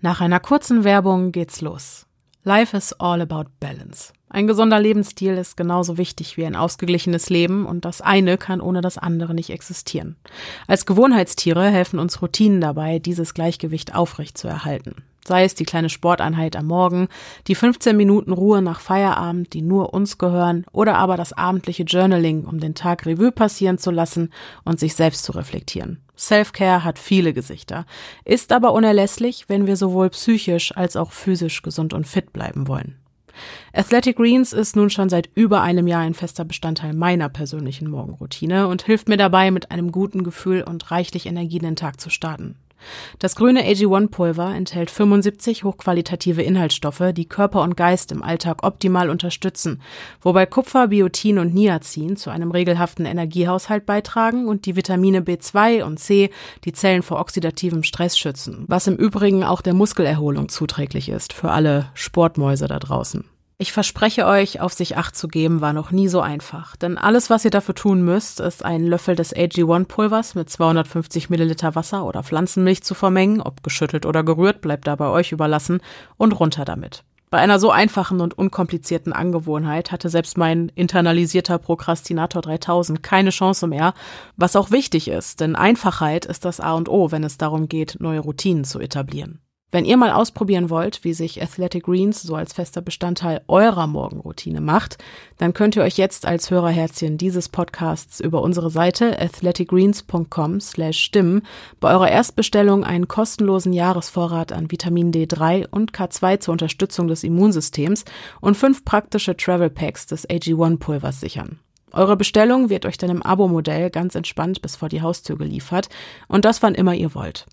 Nach einer kurzen Werbung geht's los. Life is all about balance. Ein gesunder Lebensstil ist genauso wichtig wie ein ausgeglichenes Leben und das eine kann ohne das andere nicht existieren. Als Gewohnheitstiere helfen uns Routinen dabei, dieses Gleichgewicht aufrecht zu erhalten. Sei es die kleine Sporteinheit am Morgen, die 15 Minuten Ruhe nach Feierabend, die nur uns gehören, oder aber das abendliche Journaling, um den Tag Revue passieren zu lassen und sich selbst zu reflektieren. Self-Care hat viele Gesichter, ist aber unerlässlich, wenn wir sowohl psychisch als auch physisch gesund und fit bleiben wollen. Athletic Greens ist nun schon seit über einem Jahr ein fester Bestandteil meiner persönlichen Morgenroutine und hilft mir dabei, mit einem guten Gefühl und reichlich Energie den Tag zu starten. Das grüne AG1-Pulver enthält 75 hochqualitative Inhaltsstoffe, die Körper und Geist im Alltag optimal unterstützen, wobei Kupfer, Biotin und Niacin zu einem regelhaften Energiehaushalt beitragen und die Vitamine B2 und C die Zellen vor oxidativem Stress schützen, was im Übrigen auch der Muskelerholung zuträglich ist für alle Sportmäuse da draußen. Ich verspreche euch, auf sich Acht zu geben, war noch nie so einfach. Denn alles, was ihr dafür tun müsst, ist einen Löffel des AG1-Pulvers mit 250 Milliliter Wasser oder Pflanzenmilch zu vermengen, ob geschüttelt oder gerührt, bleibt da bei euch überlassen, und runter damit. Bei einer so einfachen und unkomplizierten Angewohnheit hatte selbst mein internalisierter Prokrastinator 3000 keine Chance mehr, was auch wichtig ist, denn Einfachheit ist das A und O, wenn es darum geht, neue Routinen zu etablieren. Wenn ihr mal ausprobieren wollt, wie sich Athletic Greens so als fester Bestandteil eurer Morgenroutine macht, dann könnt ihr euch jetzt als Hörerherzchen dieses Podcasts über unsere Seite athleticgreens.com slash stimmen bei eurer Erstbestellung einen kostenlosen Jahresvorrat an Vitamin D3 und K2 zur Unterstützung des Immunsystems und fünf praktische Travel Packs des AG1 Pulvers sichern. Eure Bestellung wird euch dann im Abo-Modell ganz entspannt bis vor die Haustür geliefert und das wann immer ihr wollt.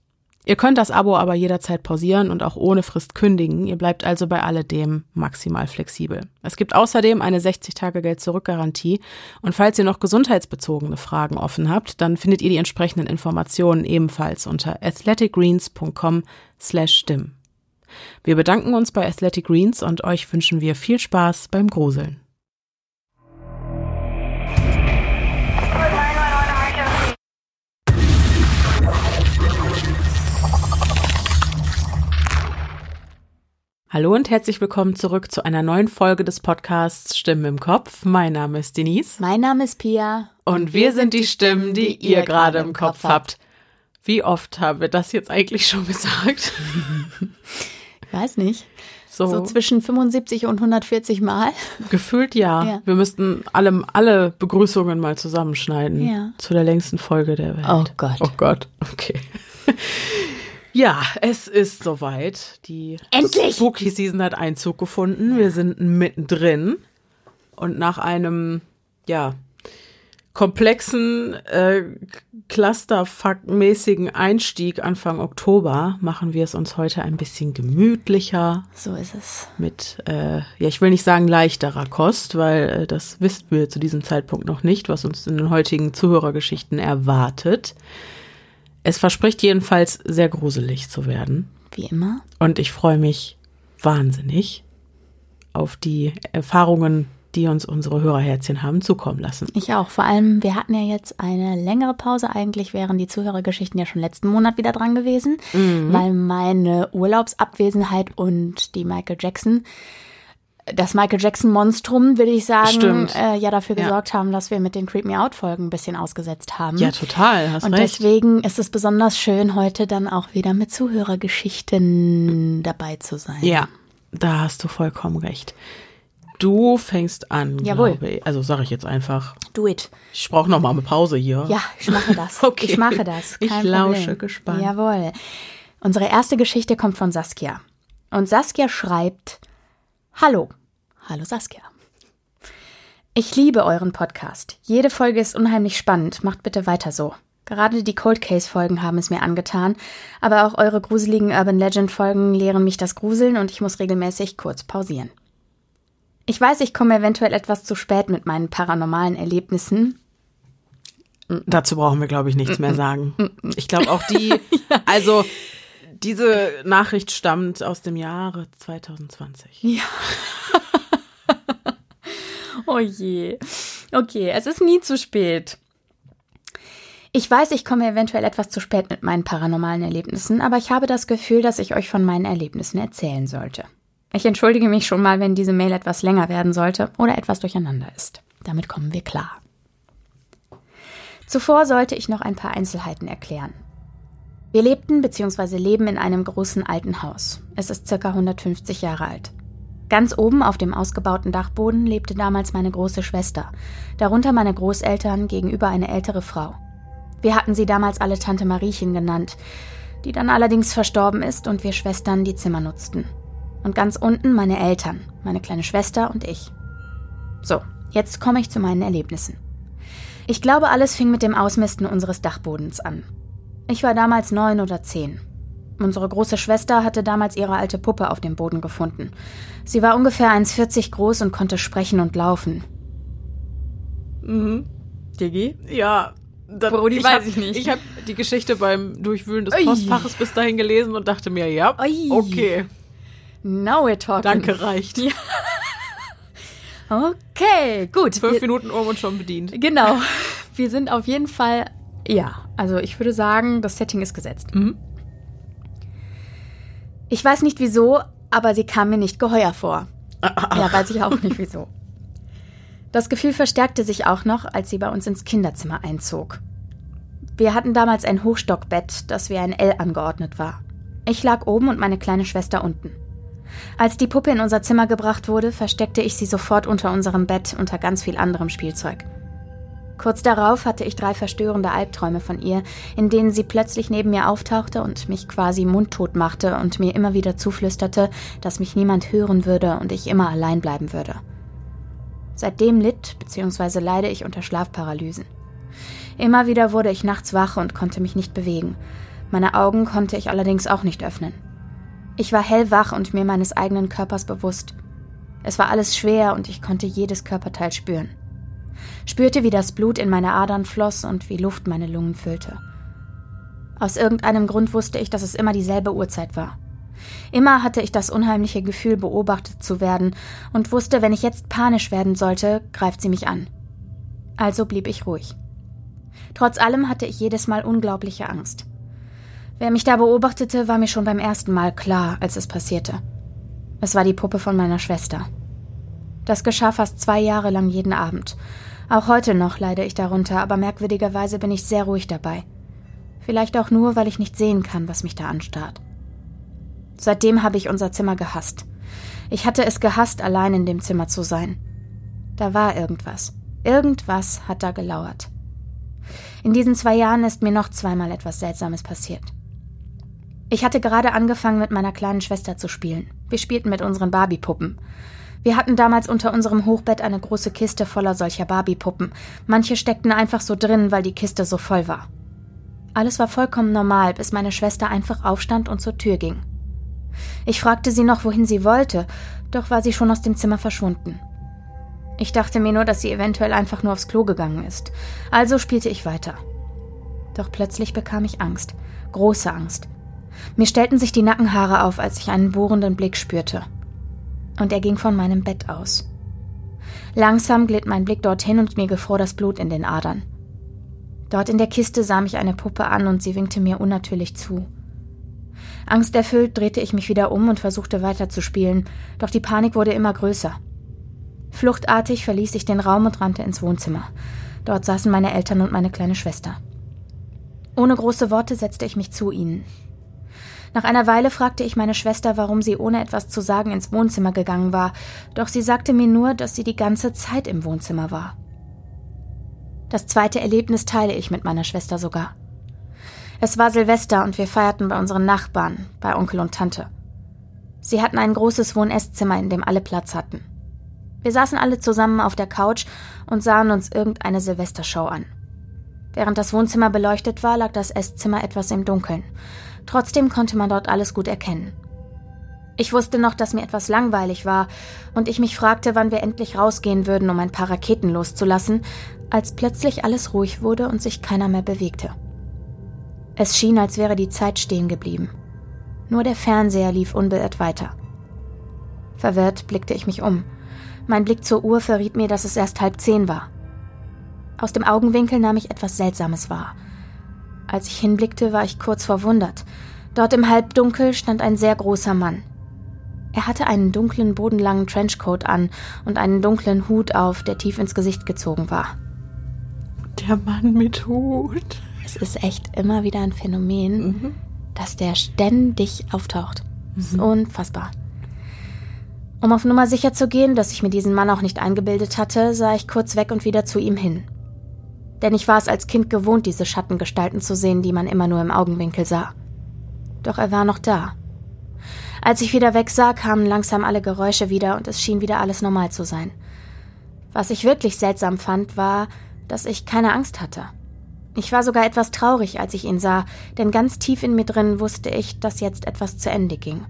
Ihr könnt das Abo aber jederzeit pausieren und auch ohne Frist kündigen. Ihr bleibt also bei alledem maximal flexibel. Es gibt außerdem eine 60-Tage-Geld-Zurück-Garantie. Und falls ihr noch gesundheitsbezogene Fragen offen habt, dann findet ihr die entsprechenden Informationen ebenfalls unter athleticgreens.com slash stimm. Wir bedanken uns bei Athletic Greens und euch wünschen wir viel Spaß beim Gruseln. Hallo und herzlich willkommen zurück zu einer neuen Folge des Podcasts Stimmen im Kopf. Mein Name ist Denise. Mein Name ist Pia. Und wir sind die Stimmen, die ihr gerade im Kopf habt. Wie oft haben wir das jetzt eigentlich schon gesagt? Ich weiß nicht. So, so zwischen 75 und 140 Mal. Gefühlt ja. ja. Wir müssten alle, alle Begrüßungen mal zusammenschneiden. Ja. Zu der längsten Folge der Welt. Oh Gott. Oh Gott. Okay. Ja, es ist soweit. Die Endlich! Spooky Season hat Einzug gefunden. Wir sind mittendrin. Und nach einem, ja, komplexen, äh, Clusterfuck-mäßigen Einstieg Anfang Oktober machen wir es uns heute ein bisschen gemütlicher. So ist es. Mit, äh, ja, ich will nicht sagen leichterer Kost, weil äh, das wissen wir zu diesem Zeitpunkt noch nicht, was uns in den heutigen Zuhörergeschichten erwartet. Es verspricht jedenfalls sehr gruselig zu werden. Wie immer. Und ich freue mich wahnsinnig auf die Erfahrungen, die uns unsere Hörerherzchen haben zukommen lassen. Ich auch. Vor allem, wir hatten ja jetzt eine längere Pause. Eigentlich wären die Zuhörergeschichten ja schon letzten Monat wieder dran gewesen, mhm. weil meine Urlaubsabwesenheit und die Michael Jackson das Michael Jackson Monstrum, würde ich sagen, äh, ja dafür gesorgt ja. haben, dass wir mit den Creep Me Out Folgen ein bisschen ausgesetzt haben. Ja, total, hast Und recht. deswegen ist es besonders schön, heute dann auch wieder mit Zuhörergeschichten dabei zu sein. Ja, da hast du vollkommen recht. Du fängst an, Jawohl. glaube ich. Also sage ich jetzt einfach. Do it. Ich brauche noch mal eine Pause hier. Ja, ich mache das. okay. Ich mache das. Kein ich lausche Problem. gespannt. Jawohl. Unsere erste Geschichte kommt von Saskia. Und Saskia schreibt, Hallo. Hallo Saskia. Ich liebe euren Podcast. Jede Folge ist unheimlich spannend. Macht bitte weiter so. Gerade die Cold Case Folgen haben es mir angetan, aber auch eure gruseligen Urban Legend Folgen lehren mich das Gruseln und ich muss regelmäßig kurz pausieren. Ich weiß, ich komme eventuell etwas zu spät mit meinen paranormalen Erlebnissen. Dazu brauchen wir, glaube ich, nichts mehr sagen. Ich glaube auch die, also diese Nachricht stammt aus dem Jahre 2020. Ja. oh je. Okay, es ist nie zu spät. Ich weiß, ich komme eventuell etwas zu spät mit meinen paranormalen Erlebnissen, aber ich habe das Gefühl, dass ich euch von meinen Erlebnissen erzählen sollte. Ich entschuldige mich schon mal, wenn diese Mail etwas länger werden sollte oder etwas durcheinander ist. Damit kommen wir klar. Zuvor sollte ich noch ein paar Einzelheiten erklären. Wir lebten bzw. leben in einem großen alten Haus. Es ist circa 150 Jahre alt. Ganz oben auf dem ausgebauten Dachboden lebte damals meine große Schwester, darunter meine Großeltern gegenüber eine ältere Frau. Wir hatten sie damals alle Tante Mariechen genannt, die dann allerdings verstorben ist und wir Schwestern die Zimmer nutzten. Und ganz unten meine Eltern, meine kleine Schwester und ich. So, jetzt komme ich zu meinen Erlebnissen. Ich glaube, alles fing mit dem Ausmisten unseres Dachbodens an. Ich war damals neun oder zehn. Unsere große Schwester hatte damals ihre alte Puppe auf dem Boden gefunden. Sie war ungefähr 1,40 groß und konnte sprechen und laufen. Mhm. Digi? Ja, dann, Brody ich weiß hab, ich nicht. Ich habe die Geschichte beim Durchwühlen des Ui. Postfaches bis dahin gelesen und dachte mir, ja, Ui. okay, Now we're talking. danke, reicht. Ja. Okay, gut. Fünf Wir- Minuten um und schon bedient. Genau. Wir sind auf jeden Fall, ja, also ich würde sagen, das Setting ist gesetzt. Mhm. Ich weiß nicht wieso, aber sie kam mir nicht geheuer vor. Ja, weiß ich auch nicht wieso. Das Gefühl verstärkte sich auch noch, als sie bei uns ins Kinderzimmer einzog. Wir hatten damals ein Hochstockbett, das wie ein L angeordnet war. Ich lag oben und meine kleine Schwester unten. Als die Puppe in unser Zimmer gebracht wurde, versteckte ich sie sofort unter unserem Bett unter ganz viel anderem Spielzeug. Kurz darauf hatte ich drei verstörende Albträume von ihr, in denen sie plötzlich neben mir auftauchte und mich quasi mundtot machte und mir immer wieder zuflüsterte, dass mich niemand hören würde und ich immer allein bleiben würde. Seitdem litt bzw. leide ich unter Schlafparalysen. Immer wieder wurde ich nachts wach und konnte mich nicht bewegen. Meine Augen konnte ich allerdings auch nicht öffnen. Ich war hellwach und mir meines eigenen Körpers bewusst. Es war alles schwer und ich konnte jedes Körperteil spüren. Spürte, wie das Blut in meine Adern floss und wie Luft meine Lungen füllte. Aus irgendeinem Grund wusste ich, dass es immer dieselbe Uhrzeit war. Immer hatte ich das unheimliche Gefühl, beobachtet zu werden und wusste, wenn ich jetzt panisch werden sollte, greift sie mich an. Also blieb ich ruhig. Trotz allem hatte ich jedes Mal unglaubliche Angst. Wer mich da beobachtete, war mir schon beim ersten Mal klar, als es passierte. Es war die Puppe von meiner Schwester. Das geschah fast zwei Jahre lang jeden Abend. Auch heute noch leide ich darunter, aber merkwürdigerweise bin ich sehr ruhig dabei. Vielleicht auch nur, weil ich nicht sehen kann, was mich da anstarrt. Seitdem habe ich unser Zimmer gehasst. Ich hatte es gehasst, allein in dem Zimmer zu sein. Da war irgendwas. Irgendwas hat da gelauert. In diesen zwei Jahren ist mir noch zweimal etwas Seltsames passiert. Ich hatte gerade angefangen, mit meiner kleinen Schwester zu spielen. Wir spielten mit unseren Barbie-Puppen. Wir hatten damals unter unserem Hochbett eine große Kiste voller solcher Barbie-Puppen. Manche steckten einfach so drin, weil die Kiste so voll war. Alles war vollkommen normal, bis meine Schwester einfach aufstand und zur Tür ging. Ich fragte sie noch, wohin sie wollte, doch war sie schon aus dem Zimmer verschwunden. Ich dachte mir nur, dass sie eventuell einfach nur aufs Klo gegangen ist. Also spielte ich weiter. Doch plötzlich bekam ich Angst. Große Angst. Mir stellten sich die Nackenhaare auf, als ich einen bohrenden Blick spürte. Und er ging von meinem Bett aus. Langsam glitt mein Blick dorthin und mir gefror das Blut in den Adern. Dort in der Kiste sah mich eine Puppe an und sie winkte mir unnatürlich zu. Angsterfüllt drehte ich mich wieder um und versuchte weiterzuspielen, doch die Panik wurde immer größer. Fluchtartig verließ ich den Raum und rannte ins Wohnzimmer. Dort saßen meine Eltern und meine kleine Schwester. Ohne große Worte setzte ich mich zu ihnen. Nach einer Weile fragte ich meine Schwester, warum sie ohne etwas zu sagen ins Wohnzimmer gegangen war, doch sie sagte mir nur, dass sie die ganze Zeit im Wohnzimmer war. Das zweite Erlebnis teile ich mit meiner Schwester sogar. Es war Silvester und wir feierten bei unseren Nachbarn, bei Onkel und Tante. Sie hatten ein großes Wohn-Esszimmer, in dem alle Platz hatten. Wir saßen alle zusammen auf der Couch und sahen uns irgendeine Silvestershow an. Während das Wohnzimmer beleuchtet war, lag das Esszimmer etwas im Dunkeln. Trotzdem konnte man dort alles gut erkennen. Ich wusste noch, dass mir etwas langweilig war und ich mich fragte, wann wir endlich rausgehen würden, um ein paar Raketen loszulassen, als plötzlich alles ruhig wurde und sich keiner mehr bewegte. Es schien, als wäre die Zeit stehen geblieben. Nur der Fernseher lief unbeirrt weiter. Verwirrt blickte ich mich um. Mein Blick zur Uhr verriet mir, dass es erst halb zehn war. Aus dem Augenwinkel nahm ich etwas Seltsames wahr. Als ich hinblickte, war ich kurz verwundert. Dort im Halbdunkel stand ein sehr großer Mann. Er hatte einen dunklen, bodenlangen Trenchcoat an und einen dunklen Hut auf, der tief ins Gesicht gezogen war. Der Mann mit Hut. Es ist echt immer wieder ein Phänomen, mhm. dass der ständig auftaucht. Mhm. unfassbar. Um auf Nummer sicher zu gehen, dass ich mir diesen Mann auch nicht eingebildet hatte, sah ich kurz weg und wieder zu ihm hin. Denn ich war es als Kind gewohnt, diese Schattengestalten zu sehen, die man immer nur im Augenwinkel sah. Doch er war noch da. Als ich wieder wegsah, kamen langsam alle Geräusche wieder und es schien wieder alles normal zu sein. Was ich wirklich seltsam fand, war, dass ich keine Angst hatte. Ich war sogar etwas traurig, als ich ihn sah, denn ganz tief in mir drin wusste ich, dass jetzt etwas zu Ende ging.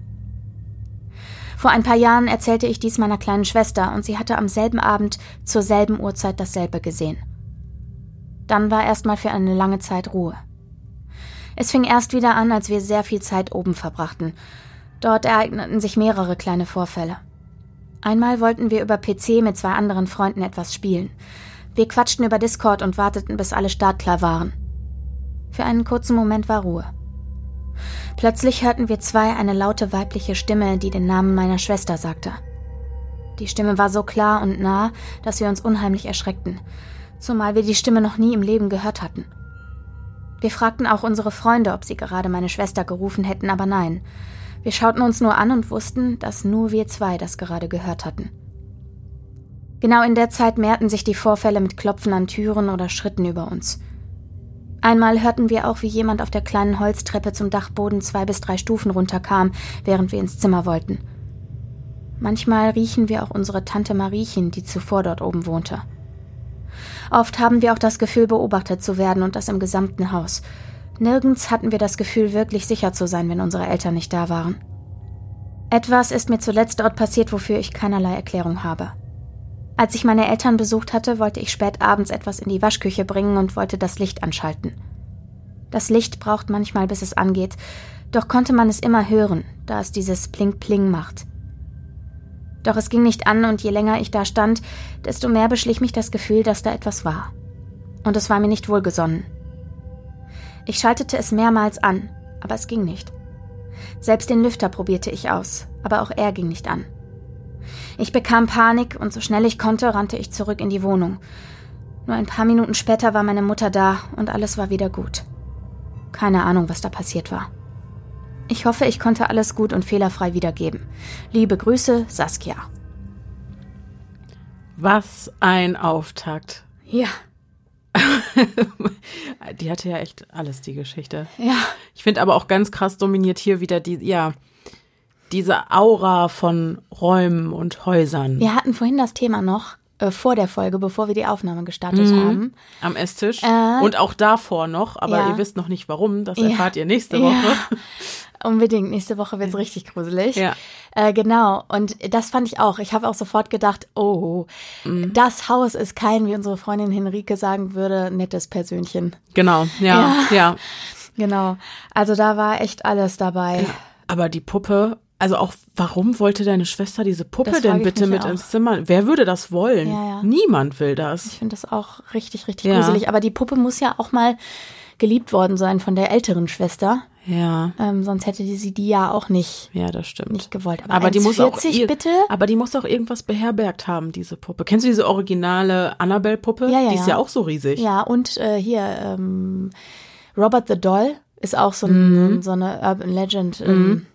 Vor ein paar Jahren erzählte ich dies meiner kleinen Schwester und sie hatte am selben Abend zur selben Uhrzeit dasselbe gesehen. Dann war erstmal für eine lange Zeit Ruhe. Es fing erst wieder an, als wir sehr viel Zeit oben verbrachten. Dort ereigneten sich mehrere kleine Vorfälle. Einmal wollten wir über PC mit zwei anderen Freunden etwas spielen. Wir quatschten über Discord und warteten, bis alle startklar waren. Für einen kurzen Moment war Ruhe. Plötzlich hörten wir zwei eine laute weibliche Stimme, die den Namen meiner Schwester sagte. Die Stimme war so klar und nah, dass wir uns unheimlich erschreckten, zumal wir die Stimme noch nie im Leben gehört hatten. Wir fragten auch unsere Freunde, ob sie gerade meine Schwester gerufen hätten, aber nein. Wir schauten uns nur an und wussten, dass nur wir zwei das gerade gehört hatten. Genau in der Zeit mehrten sich die Vorfälle mit Klopfen an Türen oder Schritten über uns. Einmal hörten wir auch, wie jemand auf der kleinen Holztreppe zum Dachboden zwei bis drei Stufen runterkam, während wir ins Zimmer wollten. Manchmal riechen wir auch unsere Tante Mariechen, die zuvor dort oben wohnte. Oft haben wir auch das Gefühl, beobachtet zu werden und das im gesamten Haus. Nirgends hatten wir das Gefühl, wirklich sicher zu sein, wenn unsere Eltern nicht da waren. Etwas ist mir zuletzt dort passiert, wofür ich keinerlei Erklärung habe. Als ich meine Eltern besucht hatte, wollte ich spät abends etwas in die Waschküche bringen und wollte das Licht anschalten. Das Licht braucht manchmal, bis es angeht, doch konnte man es immer hören, da es dieses Pling-Pling macht. Doch es ging nicht an und je länger ich da stand, desto mehr beschlich mich das Gefühl, dass da etwas war. Und es war mir nicht wohlgesonnen. Ich schaltete es mehrmals an, aber es ging nicht. Selbst den Lüfter probierte ich aus, aber auch er ging nicht an. Ich bekam Panik und so schnell ich konnte, rannte ich zurück in die Wohnung. Nur ein paar Minuten später war meine Mutter da und alles war wieder gut. Keine Ahnung, was da passiert war. Ich hoffe, ich konnte alles gut und fehlerfrei wiedergeben. Liebe Grüße, Saskia. Was ein Auftakt. Ja. die hatte ja echt alles, die Geschichte. Ja. Ich finde aber auch ganz krass dominiert hier wieder die, ja, diese Aura von Räumen und Häusern. Wir hatten vorhin das Thema noch äh, vor der Folge, bevor wir die Aufnahme gestartet mhm. haben. Am Esstisch. Äh, und auch davor noch, aber ja. ihr wisst noch nicht warum. Das erfahrt ja. ihr nächste Woche. Ja. Unbedingt. Nächste Woche wird's richtig gruselig. Ja. Äh, genau. Und das fand ich auch. Ich habe auch sofort gedacht, oh, mhm. das Haus ist kein, wie unsere Freundin Henrike sagen würde, nettes Persönchen. Genau, ja. ja. Genau. Also da war echt alles dabei. Aber die Puppe also auch, warum wollte deine Schwester diese Puppe denn bitte mit auch. ins Zimmer? Wer würde das wollen? Ja, ja. Niemand will das. Ich finde das auch richtig, richtig ja. gruselig. Aber die Puppe muss ja auch mal geliebt worden sein von der älteren Schwester. Ja. Ähm, sonst hätte sie die ja auch nicht. Ja, das stimmt. Nicht gewollt. Aber, aber die muss auch bitte. Aber die muss auch irgendwas beherbergt haben, diese Puppe. Kennst du diese originale Annabelle-Puppe? Ja, ja. Die ist ja auch so riesig. Ja, und äh, hier ähm, Robert the Doll ist auch so, ein, mhm. so eine Urban Legend. Ähm, mhm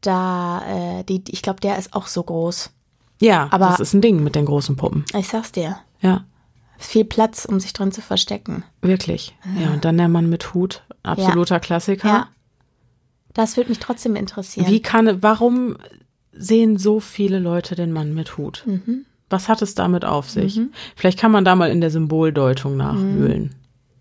da, äh, die, ich glaube, der ist auch so groß. Ja, aber das ist ein Ding mit den großen Puppen. Ich sag's dir. Ja. Viel Platz, um sich drin zu verstecken. Wirklich. Ja, ja und dann der Mann mit Hut, absoluter ja. Klassiker. Ja. Das würde mich trotzdem interessieren. Wie kann, warum sehen so viele Leute den Mann mit Hut? Mhm. Was hat es damit auf sich? Mhm. Vielleicht kann man da mal in der Symboldeutung nachwühlen.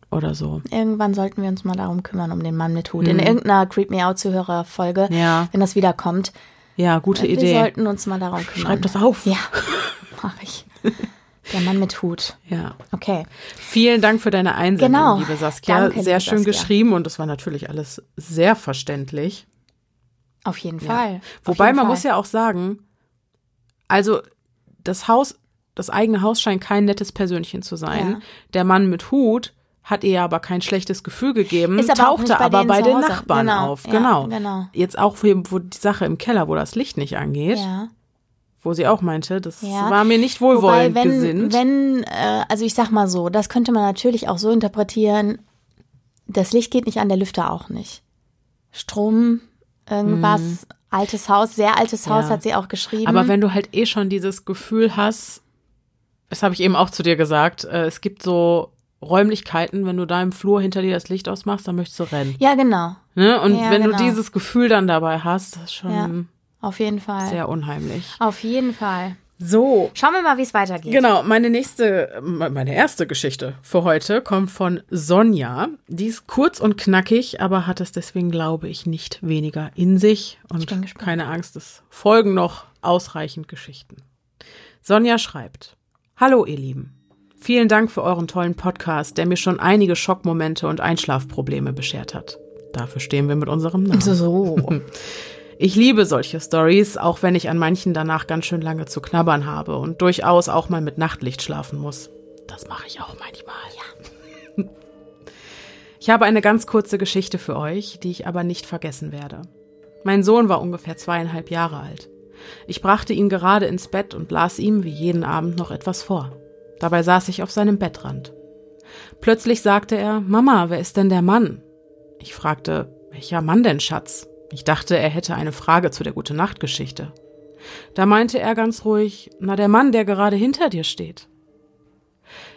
Oder so. Irgendwann sollten wir uns mal darum kümmern, um den Mann mit Hut. Mhm. In irgendeiner Creep Me Out Zuhörer-Folge, ja. wenn das wiederkommt. Ja, gute wir Idee. Wir sollten uns mal darum kümmern. Schreib das auf. Ja, mache ich. Der Mann mit Hut. Ja. Okay. Vielen Dank für deine Einsendung, genau. liebe Saskia. Danke, sehr liebe schön Saskia. geschrieben und das war natürlich alles sehr verständlich. Auf jeden Fall. Ja. Wobei jeden man Fall. muss ja auch sagen, also das Haus, das eigene Haus scheint kein nettes Persönchen zu sein. Ja. Der Mann mit Hut hat ihr aber kein schlechtes Gefühl gegeben, aber auch tauchte bei aber bei den. Nachbarn Genau, auf. ja, Genau. genau. Jetzt auch, wo wo die Sache im Keller, wo das Licht nicht angeht, Ja. wo sie auch meinte, das Ja. war mir nicht Wobei, wohlwollend wenn, gesinnt. wenn, äh, also ich sag mal so, das könnte man natürlich auch so interpretieren, das Licht geht nicht an, der Lüfter auch nicht. Strom, irgendwas, altes Haus, sehr altes Haus Mhm. Ja. hat sie auch geschrieben. Aber wenn du halt eh schon dieses Gefühl hast, das habe ich eben auch zu dir gesagt, äh, es gibt so Räumlichkeiten, wenn du da im Flur hinter dir das Licht ausmachst, dann möchtest du rennen. ja, genau, Ne? Und Ja, wenn genau. du dieses Gefühl dann dabei hast, das ist schon Ja. auf jeden Fall. sehr unheimlich. Auf jeden Fall. So. Schauen wir mal, wie es weitergeht. Genau, meine nächste, meine erste Geschichte für heute kommt von Sonja. Die ist kurz und knackig, aber hat es deswegen, glaube ich, nicht weniger in sich. Und keine Angst, es folgen noch ausreichend Geschichten. Sonja schreibt: Hallo, ihr Lieben. Vielen Dank für euren tollen Podcast, der mir schon einige Schockmomente und Einschlafprobleme beschert hat. Dafür stehen wir mit unserem Namen. So. Ich liebe solche Stories, auch wenn ich an manchen danach ganz schön lange zu knabbern habe und durchaus auch mal mit Nachtlicht schlafen muss. Das mache ich auch manchmal. Ja. Ich habe eine ganz kurze Geschichte für euch, die ich aber nicht vergessen werde. Mein Sohn war ungefähr zweieinhalb Jahre alt. Ich brachte ihn gerade ins Bett und las ihm wie jeden Abend noch etwas vor. Dabei saß ich auf seinem Bettrand. Plötzlich sagte er, Mama, wer ist denn der Mann? Ich fragte, welcher Mann denn, Schatz? Ich dachte, er hätte eine Frage zu der Gute-Nacht-Geschichte. Da meinte er ganz ruhig, na der Mann, der gerade hinter dir steht.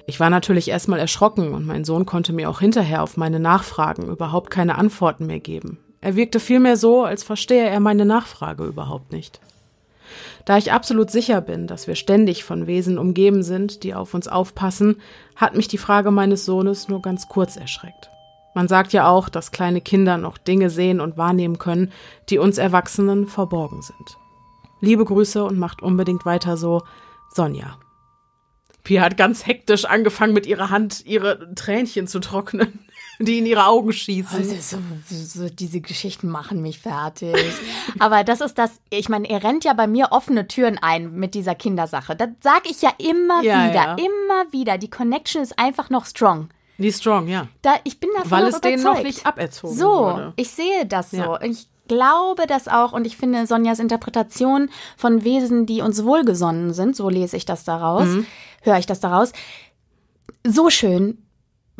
Ich war natürlich erstmal erschrocken und mein Sohn konnte mir auch hinterher auf meine Nachfragen überhaupt keine Antworten mehr geben. Er wirkte vielmehr so, als verstehe er meine Nachfrage überhaupt nicht. Da ich absolut sicher bin, dass wir ständig von Wesen umgeben sind, die auf uns aufpassen, hat mich die Frage meines Sohnes nur ganz kurz erschreckt. Man sagt ja auch, dass kleine Kinder noch Dinge sehen und wahrnehmen können, die uns Erwachsenen verborgen sind. Liebe Grüße und macht unbedingt weiter so, Sonja. Pia hat ganz hektisch angefangen, mit ihrer Hand ihre Tränchen zu trocknen, die in ihre Augen schießen. Also so, so, diese Geschichten machen mich fertig. Aber das ist das, ich meine, er rennt ja bei mir offene Türen ein mit dieser Kindersache. Das sage ich ja immer Ja, wieder, ja. immer wieder. Die Connection ist einfach noch strong. Die strong, ja. Da, ich bin davon Weil es denen noch überzeugt. nicht aberzogen So, wurde. ich sehe das so. Ja. Ich glaube das auch und ich finde Sonjas Interpretation von Wesen, die uns wohlgesonnen sind, so lese ich das daraus, Mhm. höre ich das daraus, so schön,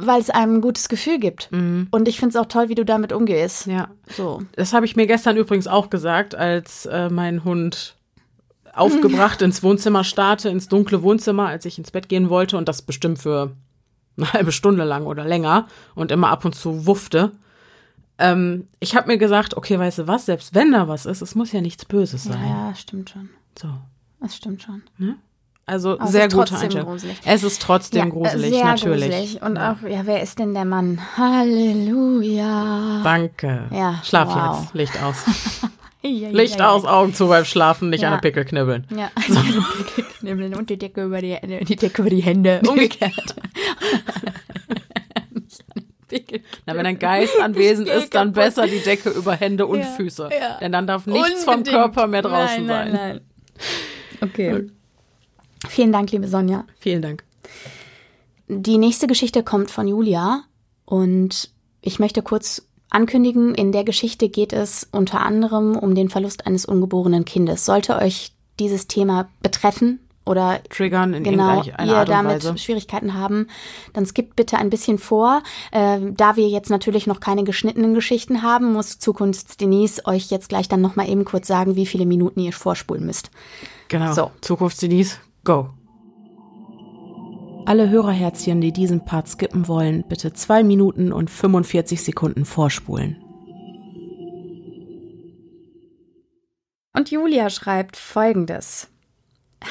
weil es einem ein gutes Gefühl gibt. Und ich finde es auch toll, wie du damit umgehst. Mhm. Ja. So. Das habe ich mir gestern übrigens auch gesagt, als äh, mein Hund aufgebracht ins Wohnzimmer starrte, ins dunkle Wohnzimmer, als ich ins Bett gehen wollte und das bestimmt für eine halbe Stunde lang oder länger und immer ab und zu wuffte. Ähm, ich habe mir gesagt, okay, weißt du was, selbst wenn da was ist, es muss ja nichts Böses sein. ja, stimmt schon. So. Das stimmt schon. Also Aber sehr gute Einstellung. gruselig. Es ist trotzdem ja, gruselig, sehr natürlich. Gruselig. Und auch, ja, wer ist denn der Mann? Halleluja. Danke. Ja, Schlaf wow. jetzt. Licht aus. Licht aus, Augen zu beim Schlafen, nicht Ja. an der Pickel knibbeln. Ja, knibbeln und die Decke über die, die Decke über die Hände. Umgekehrt. Na, wenn ein Geist anwesend ist, dann besser die Decke über Hände und Ja, Füße. ja. Denn dann darf nichts vom Unbedingt. Körper mehr draußen nein, sein. Nein, nein. Okay. Vielen Dank, liebe Sonja. Vielen Dank. Die nächste Geschichte kommt von Julia und ich möchte kurz ankündigen, in der Geschichte geht es unter anderem um den Verlust eines ungeborenen Kindes. Sollte euch dieses Thema betreffen oder Triggern in genau irgendeiner ihr damit Weise. Schwierigkeiten haben, dann skippt bitte ein bisschen vor. Ähm, da wir jetzt natürlich noch keine geschnittenen Geschichten haben, muss Zukunfts-Denise euch jetzt gleich dann nochmal eben kurz sagen, wie viele Minuten ihr vorspulen müsst. Genau. So. Zukunfts-Denise, go. Alle Hörerherzchen, die diesen Part skippen wollen, bitte zwei Minuten und 45 Sekunden vorspulen. Und Julia schreibt folgendes.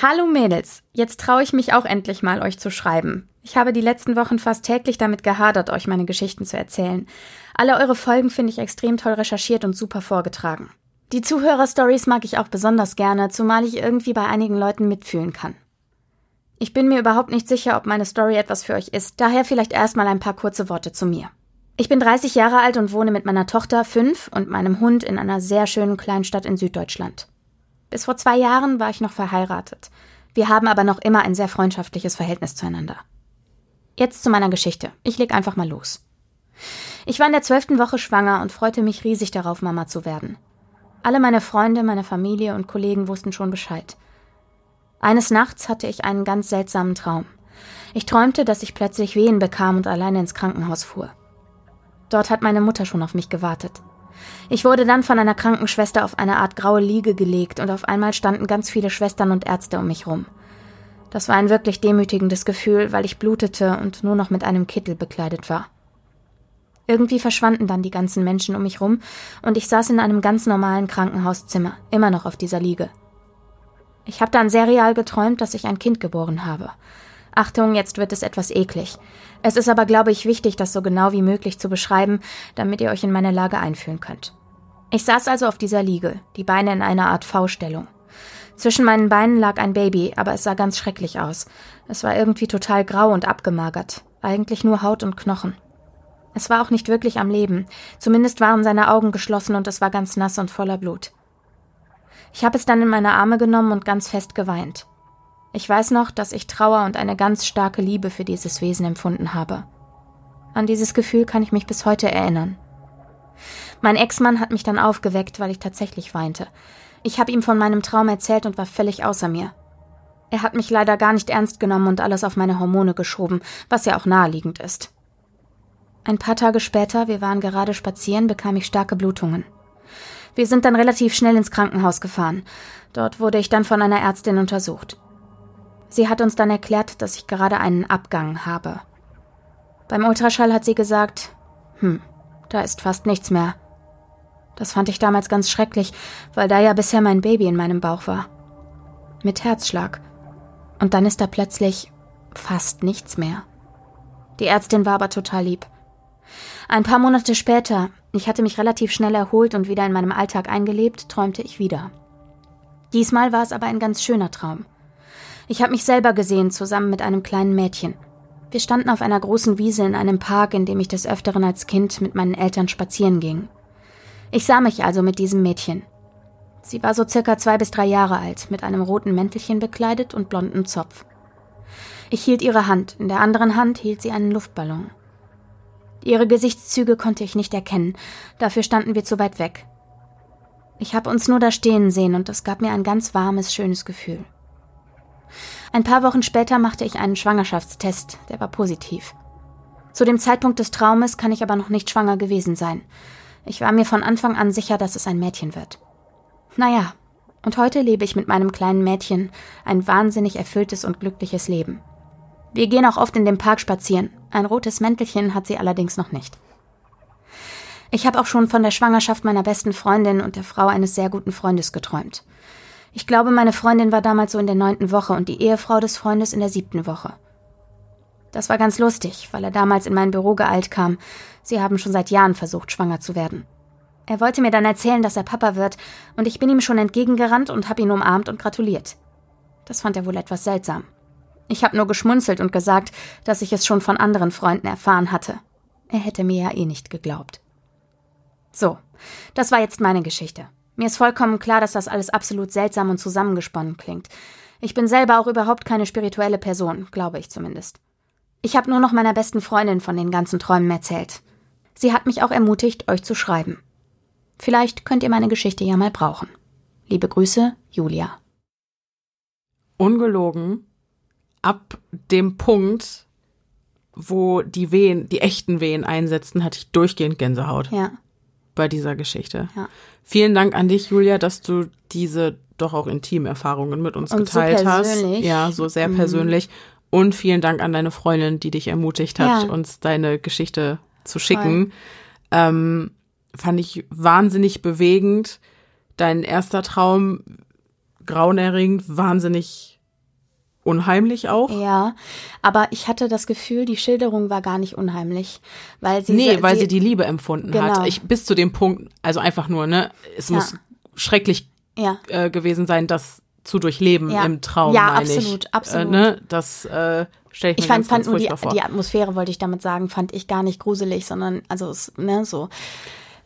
Hallo Mädels, jetzt traue ich mich auch endlich mal, euch zu schreiben. Ich habe die letzten Wochen fast täglich damit gehadert, euch meine Geschichten zu erzählen. Alle eure Folgen finde ich extrem toll recherchiert und super vorgetragen. Die Zuhörerstories mag ich auch besonders gerne, zumal ich irgendwie bei einigen Leuten mitfühlen kann. Ich bin mir überhaupt nicht sicher, ob meine Story etwas für euch ist, daher vielleicht erstmal ein paar kurze Worte zu mir. Ich bin 30 Jahre alt und wohne mit meiner Tochter, fünf, und meinem Hund in einer sehr schönen Kleinstadt in Süddeutschland. Bis vor zwei Jahren war ich noch verheiratet. Wir haben aber noch immer ein sehr freundschaftliches Verhältnis zueinander. Jetzt zu meiner Geschichte. Ich leg einfach mal los. Ich war in der zwölften Woche schwanger und freute mich riesig darauf, Mama zu werden. Alle meine Freunde, meine Familie und Kollegen wussten schon Bescheid. Eines Nachts hatte ich einen ganz seltsamen Traum. Ich träumte, dass ich plötzlich Wehen bekam und alleine ins Krankenhaus fuhr. Dort hat meine Mutter schon auf mich gewartet. Ich wurde dann von einer Krankenschwester auf eine Art graue Liege gelegt und auf einmal standen ganz viele Schwestern und Ärzte um mich rum. Das war ein wirklich demütigendes Gefühl, weil ich blutete und nur noch mit einem Kittel bekleidet war. Irgendwie verschwanden dann die ganzen Menschen um mich rum und ich saß in einem ganz normalen Krankenhauszimmer, immer noch auf dieser Liege. Ich habe dann sehr real geträumt, dass ich ein Kind geboren habe. Achtung, jetzt wird es etwas eklig. Es ist aber, glaube ich, wichtig, das so genau wie möglich zu beschreiben, damit ihr euch in meine Lage einfühlen könnt. Ich saß also auf dieser Liege, die Beine in einer Art V-Stellung. Zwischen meinen Beinen lag ein Baby, aber es sah ganz schrecklich aus. Es war irgendwie total grau und abgemagert, eigentlich nur Haut und Knochen. Es war auch nicht wirklich am Leben, zumindest waren seine Augen geschlossen und es war ganz nass und voller Blut. Ich habe es dann in meine Arme genommen und ganz fest geweint. Ich weiß noch, dass ich Trauer und eine ganz starke Liebe für dieses Wesen empfunden habe. An dieses Gefühl kann ich mich bis heute erinnern. Mein Ex-Mann hat mich dann aufgeweckt, weil ich tatsächlich weinte. Ich habe ihm von meinem Traum erzählt und war völlig außer mir. Er hat mich leider gar nicht ernst genommen und alles auf meine Hormone geschoben, was ja auch naheliegend ist. Ein paar Tage später, wir waren gerade spazieren, bekam ich starke Blutungen. Wir sind dann relativ schnell ins Krankenhaus gefahren. Dort wurde ich dann von einer Ärztin untersucht. Sie hat uns dann erklärt, dass ich gerade einen Abgang habe. Beim Ultraschall hat sie gesagt, hm, da ist fast nichts mehr. Das fand ich damals ganz schrecklich, weil da ja bisher mein Baby in meinem Bauch war. Mit Herzschlag. Und dann ist da plötzlich fast nichts mehr. Die Ärztin war aber total lieb. Ein paar Monate später, ich hatte mich relativ schnell erholt und wieder in meinem Alltag eingelebt, träumte ich wieder. Diesmal war es aber ein ganz schöner Traum. Ich habe mich selber gesehen, zusammen mit einem kleinen Mädchen. Wir standen auf einer großen Wiese in einem Park, in dem ich des Öfteren als Kind mit meinen Eltern spazieren ging. Ich sah mich also mit diesem Mädchen. Sie war so circa zwei bis drei Jahre alt, mit einem roten Mäntelchen bekleidet und blonden Zopf. Ich hielt ihre Hand, in der anderen Hand hielt sie einen Luftballon. Ihre Gesichtszüge konnte ich nicht erkennen, dafür standen wir zu weit weg. Ich habe uns nur da stehen sehen und das gab mir ein ganz warmes, schönes Gefühl. Ein paar Wochen später machte ich einen Schwangerschaftstest, der war positiv. Zu dem Zeitpunkt des Traumes kann ich aber noch nicht schwanger gewesen sein. Ich war mir von Anfang an sicher, dass es ein Mädchen wird. Naja, und heute lebe ich mit meinem kleinen Mädchen ein wahnsinnig erfülltes und glückliches Leben. Wir gehen auch oft in den Park spazieren. Ein rotes Mäntelchen hat sie allerdings noch nicht. Ich habe auch schon von der Schwangerschaft meiner besten Freundin und der Frau eines sehr guten Freundes geträumt. Ich glaube, meine Freundin war damals so in der neunten Woche und die Ehefrau des Freundes in der siebten Woche. Das war ganz lustig, weil er damals in mein Büro geeilt kam. Sie haben schon seit Jahren versucht, schwanger zu werden. Er wollte mir dann erzählen, dass er Papa wird, und ich bin ihm schon entgegengerannt und habe ihn umarmt und gratuliert. Das fand er wohl etwas seltsam. Ich habe nur geschmunzelt und gesagt, dass ich es schon von anderen Freunden erfahren hatte. Er hätte mir ja eh nicht geglaubt. So, das war jetzt meine Geschichte. Mir ist vollkommen klar, dass das alles absolut seltsam und zusammengesponnen klingt. Ich bin selber auch überhaupt keine spirituelle Person, glaube ich zumindest. Ich habe nur noch meiner besten Freundin von den ganzen Träumen erzählt. Sie hat mich auch ermutigt, euch zu schreiben. Vielleicht könnt ihr meine Geschichte ja mal brauchen. Liebe Grüße, Julia. Ungelogen, ab dem Punkt, wo die Wehen, die echten Wehen einsetzten, hatte ich durchgehend Gänsehaut. Ja bei dieser Geschichte. Ja. Vielen Dank an dich, Julia, dass du diese doch auch intimen Erfahrungen mit uns Und geteilt so hast. Ja, so sehr Mhm. persönlich. Und vielen Dank an deine Freundin, die dich ermutigt hat, Ja. uns deine Geschichte zu schicken. Ähm, fand ich wahnsinnig bewegend. Dein erster Traum, grauenerregend, wahnsinnig unheimlich auch. Ja, aber ich hatte das Gefühl, die Schilderung war gar nicht unheimlich, weil sie Nee, weil sie, die Liebe empfunden Genau. hat. Ich bis zu dem Punkt, also einfach nur, ne, es Ja. muss schrecklich ja äh, gewesen sein, das zu durchleben Ja. im Traum, Ja, meine ich. absolut, absolut. Äh, ne, das äh, stelle ich mir ich fand, ganz, fand ganz nur die, vor. die Atmosphäre, wollte ich damit sagen, fand ich gar nicht gruselig, sondern also ne so.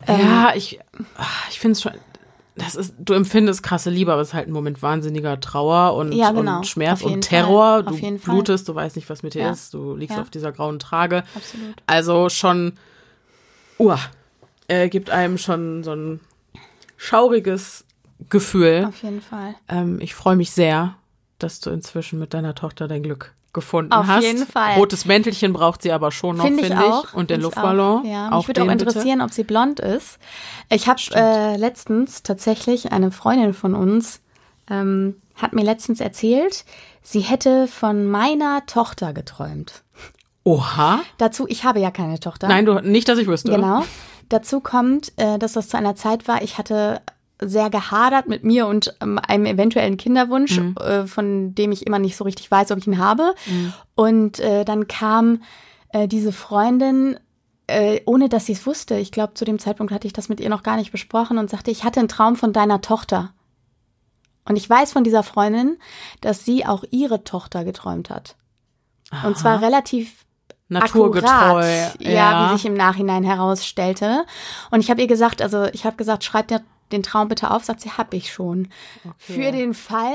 ja, ich, ah, ich finde es schon, das ist, du empfindest krasse Liebe, aber es ist halt ein Moment wahnsinniger Trauer und, Ja, genau. und Schmerz und Terror. Du blutest, du weißt nicht, was mit dir Ja. ist, du liegst Ja. auf dieser grauen Trage. Absolut. Also schon, uah, äh, gibt einem schon so ein schauriges Gefühl. Auf jeden Fall. Ähm, ich freue mich sehr, dass du inzwischen mit deiner Tochter dein Glück gefunden Auf hast. jeden Fall. Rotes Mäntelchen braucht sie aber schon noch, Finde finde ich ich. auch. Und den Find Luftballon. Auch. Ja, auch mich würde auch den bitte. interessieren, ob sie blond ist. Ich habe äh, letztens tatsächlich eine Freundin von uns ähm, hat mir letztens erzählt, sie hätte von meiner Tochter geträumt. Oha. Dazu, ich habe ja keine Tochter. Nein, du, nicht, dass ich wüsste. Genau. Dazu kommt, äh, dass das zu einer Zeit war, ich hatte sehr gehadert mit mir und ähm, einem eventuellen Kinderwunsch, Mhm. äh, von dem ich immer nicht so richtig weiß, ob ich ihn habe. Und äh, dann kam äh, diese Freundin, äh, ohne dass sie es wusste, ich glaube, zu dem Zeitpunkt hatte ich das mit ihr noch gar nicht besprochen und sagte, ich hatte einen Traum von deiner Tochter. Und ich weiß von dieser Freundin, dass sie auch ihre Tochter geträumt hat. Und zwar relativ Naturgetreu. akkurat, ja, wie sich im Nachhinein herausstellte. Und ich habe ihr gesagt, also ich habe gesagt, schreib dir den Traum bitte auf, sagt sie, hab ich schon. Für den Fall,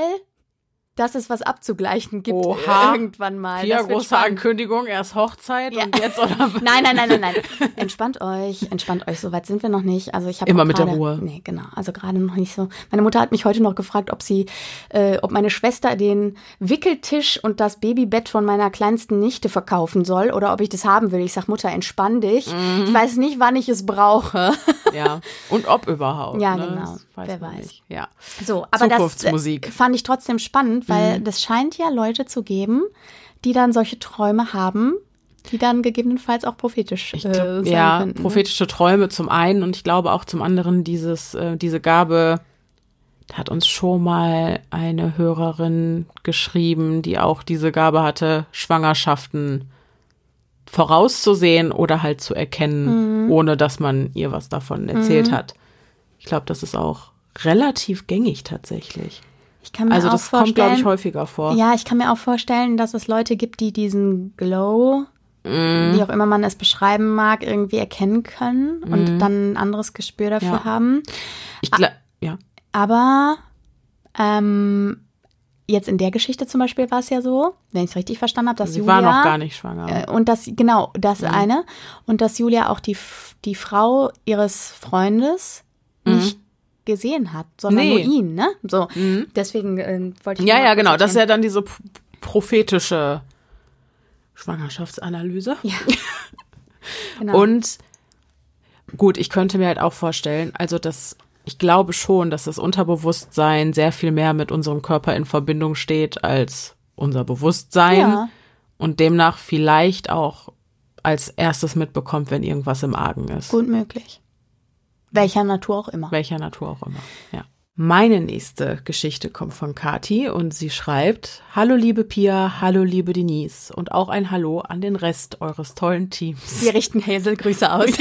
dass es was abzugleichen gibt Oha. irgendwann mal. Vier große spannend. Ankündigung, erst Hochzeit Ja. und jetzt oder Nein, nein, nein, nein, nein. Entspannt euch, entspannt euch. So weit sind wir noch nicht. Also ich habe Immer mit der gerade- Ruhe. Nee, genau. Also gerade noch nicht so. Meine Mutter hat mich heute noch gefragt, ob sie, äh, ob meine Schwester den Wickeltisch und das Babybett von meiner kleinsten Nichte verkaufen soll oder ob ich das haben will. Ich sag Mutter, entspann dich. Mhm. Ich weiß nicht, wann ich es brauche. ja. Und ob überhaupt. Ja, ne? genau. Das weiß Wer weiß. Nicht. Ja. So, aber das Zukunftsmusik. äh, fand ich trotzdem spannend, weil das scheint ja Leute zu geben, die dann solche Träume haben, die dann gegebenenfalls auch prophetisch äh, glaub, sein ja, könnten. ne? prophetische Träume zum einen und ich glaube auch zum anderen dieses, äh, diese Gabe hat uns schon mal eine Hörerin geschrieben, die auch diese Gabe hatte, Schwangerschaften vorauszusehen oder halt zu erkennen, Mhm. ohne dass man ihr was davon erzählt hat. Ich glaube, das ist auch relativ gängig tatsächlich. Ich kann mir Also auch das kommt, glaube ich, häufiger vor. Ja, ich kann mir auch vorstellen, dass es Leute gibt, die diesen Glow, Mhm. wie auch immer man es beschreiben mag, irgendwie erkennen können und dann ein anderes Gespür dafür Mhm. Ja. haben. Ich gla- ja. Aber ähm, jetzt in der Geschichte zum Beispiel war es ja so, wenn ich es richtig verstanden habe, dass Sie Julia war noch gar nicht schwanger. äh, und das genau das eine und dass Julia auch die die Frau ihres Freundes nicht gesehen hat, sondern Nee. nur ihn, ne? So deswegen ähm, wollte ich Ja, ja, genau. kurz Das ist ja dann diese prophetische Schwangerschaftsanalyse. genau. Und gut, ich könnte mir halt auch vorstellen, also das, ich glaube schon, dass das Unterbewusstsein sehr viel mehr mit unserem Körper in Verbindung steht als unser Bewusstsein Ja. und demnach vielleicht auch als erstes mitbekommt, wenn irgendwas im Argen ist. gut möglich. Welcher Natur auch immer. Welcher Natur auch immer. Ja. Meine nächste Geschichte kommt von Kati und sie schreibt: Hallo liebe Pia, hallo liebe Denise und auch ein Hallo an den Rest eures tollen Teams. Wir richten Hazel Grüße aus.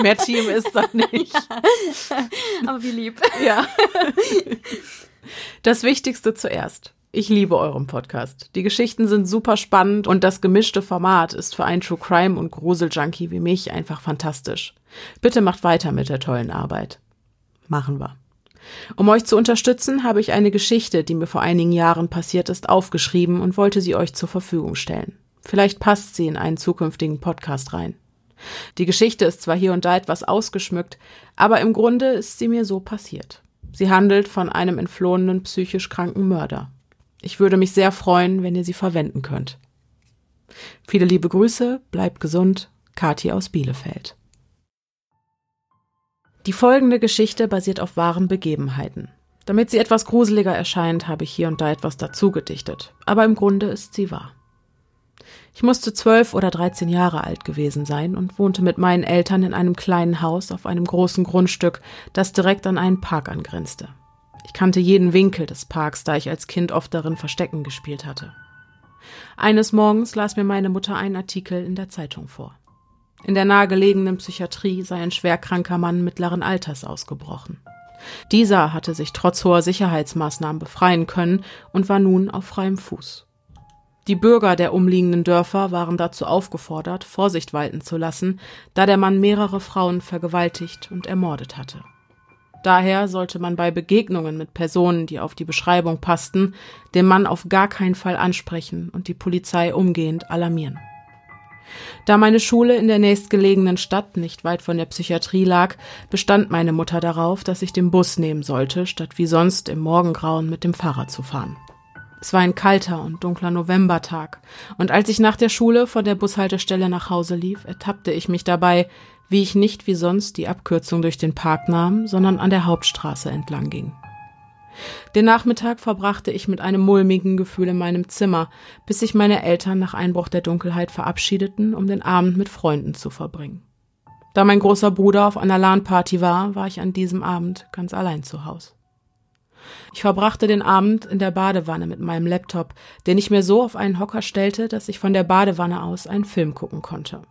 Mehr Team ist da nicht. Aber wie lieb. Ja. Das Wichtigste zuerst. Ich liebe euren Podcast. Die Geschichten sind super spannend und das gemischte Format ist für einen True Crime und Grusel-Junkie wie mich einfach fantastisch. Bitte macht weiter mit der tollen Arbeit. Machen wir. Um euch zu unterstützen, habe ich eine Geschichte, die mir vor einigen Jahren passiert ist, aufgeschrieben und wollte sie euch zur Verfügung stellen. Vielleicht passt sie in einen zukünftigen Podcast rein. Die Geschichte ist zwar hier und da etwas ausgeschmückt, aber im Grunde ist sie mir so passiert. Sie handelt von einem entflohenen psychisch kranken Mörder. Ich würde mich sehr freuen, wenn ihr sie verwenden könnt. Viele liebe Grüße, bleibt gesund, Kathi aus Bielefeld. Die folgende Geschichte basiert auf wahren Begebenheiten. Damit sie etwas gruseliger erscheint, habe ich hier und da etwas dazu gedichtet, aber im Grunde ist sie wahr. Ich musste zwölf oder dreizehn Jahre alt gewesen sein und wohnte mit meinen Eltern in einem kleinen Haus auf einem großen Grundstück, das direkt an einen Park angrenzte. Ich kannte jeden Winkel des Parks, da ich als Kind oft darin Verstecken gespielt hatte. Eines Morgens las mir meine Mutter einen Artikel in der Zeitung vor. In der nahegelegenen Psychiatrie sei ein schwerkranker Mann mittleren Alters ausgebrochen. Dieser hatte sich trotz hoher Sicherheitsmaßnahmen befreien können und war nun auf freiem Fuß. Die Bürger der umliegenden Dörfer waren dazu aufgefordert, Vorsicht walten zu lassen, da der Mann mehrere Frauen vergewaltigt und ermordet hatte. Daher sollte man bei Begegnungen mit Personen, die auf die Beschreibung passten, den Mann auf gar keinen Fall ansprechen und die Polizei umgehend alarmieren. Da meine Schule in der nächstgelegenen Stadt nicht weit von der Psychiatrie lag, bestand meine Mutter darauf, dass ich den Bus nehmen sollte, statt wie sonst im Morgengrauen mit dem Fahrrad zu fahren. Es war ein kalter und dunkler Novembertag, und als ich nach der Schule von der Bushaltestelle nach Hause lief, ertappte ich mich dabei, wie ich nicht wie sonst die Abkürzung durch den Park nahm, sondern an der Hauptstraße entlang ging. Den Nachmittag verbrachte ich mit einem mulmigen Gefühl in meinem Zimmer, bis sich meine Eltern nach Einbruch der Dunkelheit verabschiedeten, um den Abend mit Freunden zu verbringen. Da mein großer Bruder auf einer LAN-Party war, war ich an diesem Abend ganz allein zu Hause. Ich verbrachte den Abend in der Badewanne mit meinem Laptop, den ich mir so auf einen Hocker stellte, dass ich von der Badewanne aus einen Film gucken konnte.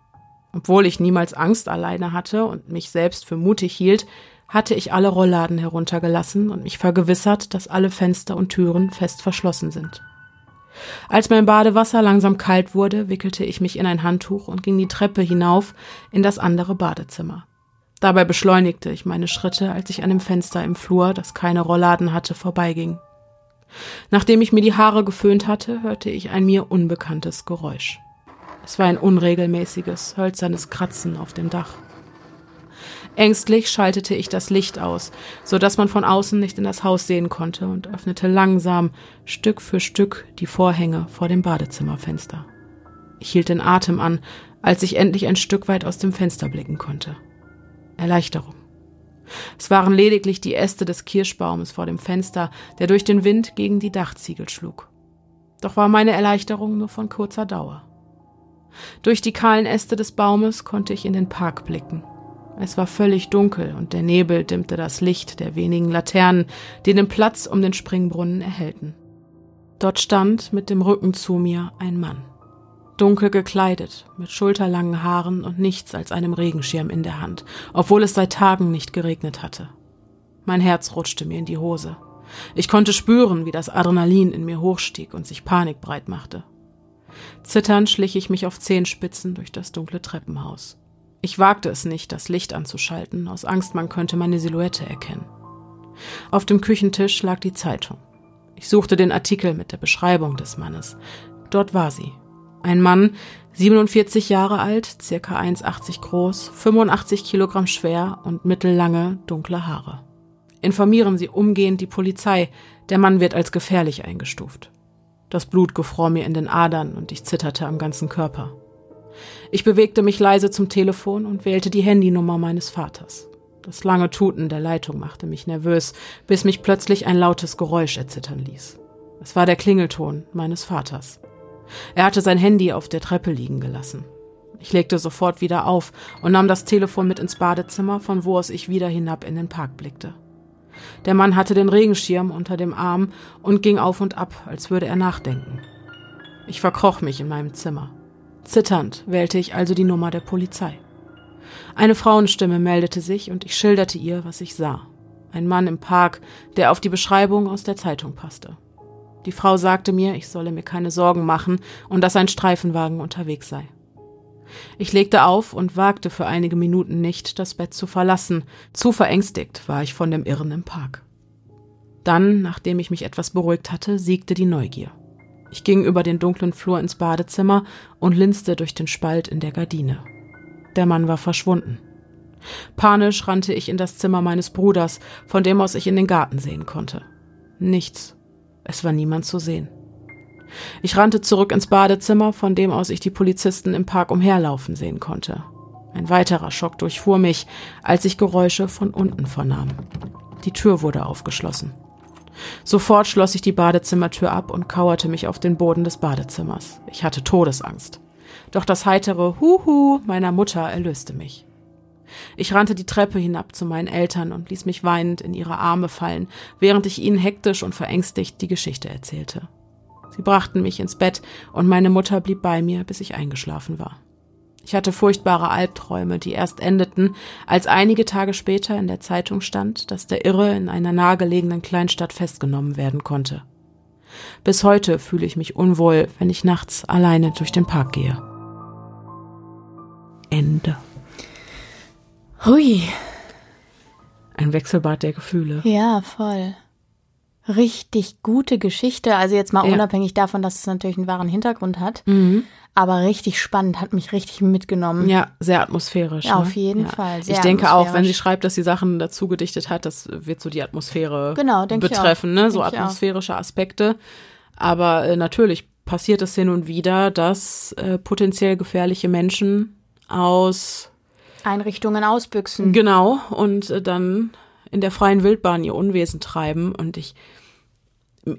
Obwohl ich niemals Angst alleine hatte und mich selbst für mutig hielt, hatte ich alle Rollladen heruntergelassen und mich vergewissert, dass alle Fenster und Türen fest verschlossen sind. Als mein Badewasser langsam kalt wurde, wickelte ich mich in ein Handtuch und ging die Treppe hinauf in das andere Badezimmer. Dabei beschleunigte ich meine Schritte, als ich an dem Fenster im Flur, das keine Rollladen hatte, vorbeiging. Nachdem ich mir die Haare geföhnt hatte, hörte ich ein mir unbekanntes Geräusch. Es war ein unregelmäßiges, hölzernes Kratzen auf dem Dach. Ängstlich schaltete ich das Licht aus, so dass man von außen nicht in das Haus sehen konnte und öffnete langsam, Stück für Stück, die Vorhänge vor dem Badezimmerfenster. Ich hielt den Atem an, als ich endlich ein Stück weit aus dem Fenster blicken konnte. Erleichterung. Es waren lediglich die Äste des Kirschbaumes vor dem Fenster, der durch den Wind gegen die Dachziegel schlug. Doch war meine Erleichterung nur von kurzer Dauer. Durch die kahlen Äste des Baumes konnte ich in den Park blicken. Es war völlig dunkel und der Nebel dimmte das Licht der wenigen Laternen, die den Platz um den Springbrunnen erhellten. Dort stand mit dem Rücken zu mir ein Mann. Dunkel gekleidet, mit schulterlangen Haaren und nichts als einem Regenschirm in der Hand, obwohl es seit Tagen nicht geregnet hatte. Mein Herz rutschte mir in die Hose. Ich konnte spüren, wie das Adrenalin in mir hochstieg und sich Panik breit machte. Zitternd schlich ich mich auf Zehenspitzen durch das dunkle Treppenhaus. Ich wagte es nicht, das Licht anzuschalten, aus Angst, man könnte meine Silhouette erkennen. Auf dem Küchentisch lag die Zeitung. Ich suchte den Artikel mit der Beschreibung des Mannes. Dort war sie. Ein Mann, 47 Jahre alt, circa 1,80 groß, 85 Kilogramm schwer und mittellange, dunkle Haare. Informieren Sie umgehend die Polizei, der Mann wird als gefährlich eingestuft. Das Blut gefror mir in den Adern und ich zitterte am ganzen Körper. Ich bewegte mich leise zum Telefon und wählte die Handynummer meines Vaters. Das lange Tuten der Leitung machte mich nervös, bis mich plötzlich ein lautes Geräusch erzittern ließ. Es war der Klingelton meines Vaters. Er hatte sein Handy auf der Treppe liegen gelassen. Ich legte sofort wieder auf und nahm das Telefon mit ins Badezimmer, von wo aus ich wieder hinab in den Park blickte. Der Mann hatte den Regenschirm unter dem Arm und ging auf und ab, als würde er nachdenken. Ich verkroch mich in meinem Zimmer. Zitternd wählte ich also die Nummer der Polizei. Eine Frauenstimme meldete sich und ich schilderte ihr, was ich sah. Ein Mann im Park, der auf die Beschreibung aus der Zeitung passte. Die Frau sagte mir, ich solle mir keine Sorgen machen und dass ein Streifenwagen unterwegs sei. Ich legte auf und wagte für einige Minuten nicht, das Bett zu verlassen. Zu verängstigt war ich von dem Irren im Park. Dann, nachdem ich mich etwas beruhigt hatte, siegte die Neugier. Ich ging über den dunklen Flur ins Badezimmer und linste durch den Spalt in der Gardine. Der Mann war verschwunden. Panisch rannte ich in das Zimmer meines Bruders, von dem aus ich in den Garten sehen konnte. Nichts. Es war niemand zu sehen. Ich rannte zurück ins Badezimmer, von dem aus ich die Polizisten im Park umherlaufen sehen konnte. Ein weiterer Schock durchfuhr mich, als ich Geräusche von unten vernahm. Die Tür wurde aufgeschlossen. Sofort schloss ich die Badezimmertür ab und kauerte mich auf den Boden des Badezimmers. Ich hatte Todesangst. Doch das heitere Huhu meiner Mutter erlöste mich. Ich rannte die Treppe hinab zu meinen Eltern und ließ mich weinend in ihre Arme fallen, während ich ihnen hektisch und verängstigt die Geschichte erzählte. Sie brachten mich ins Bett und meine Mutter blieb bei mir, bis ich eingeschlafen war. Ich hatte furchtbare Albträume, die erst endeten, als einige Tage später in der Zeitung stand, dass der Irre in einer nahegelegenen Kleinstadt festgenommen werden konnte. Bis heute fühle ich mich unwohl, wenn ich nachts alleine durch den Park gehe. Ende. Hui. ein Wechselbad der Gefühle. Ja, voll. Richtig gute Geschichte. Also jetzt mal Ja. unabhängig davon, dass es natürlich einen wahren Hintergrund hat. Mhm. Aber richtig spannend, hat mich richtig mitgenommen. Ja, sehr atmosphärisch. Ja, ne? auf jeden Fall, sehr ich denke auch, wenn sie schreibt, dass sie Sachen dazu gedichtet hat, das wird so die Atmosphäre Genau, denke ich auch. betreffen, ne? so auch. atmosphärische Aspekte. Aber äh, natürlich passiert es hin und wieder, dass äh, potenziell gefährliche Menschen aus Einrichtungen ausbüchsen. Genau, und äh, dann in der freien Wildbahn ihr Unwesen treiben. Und ich,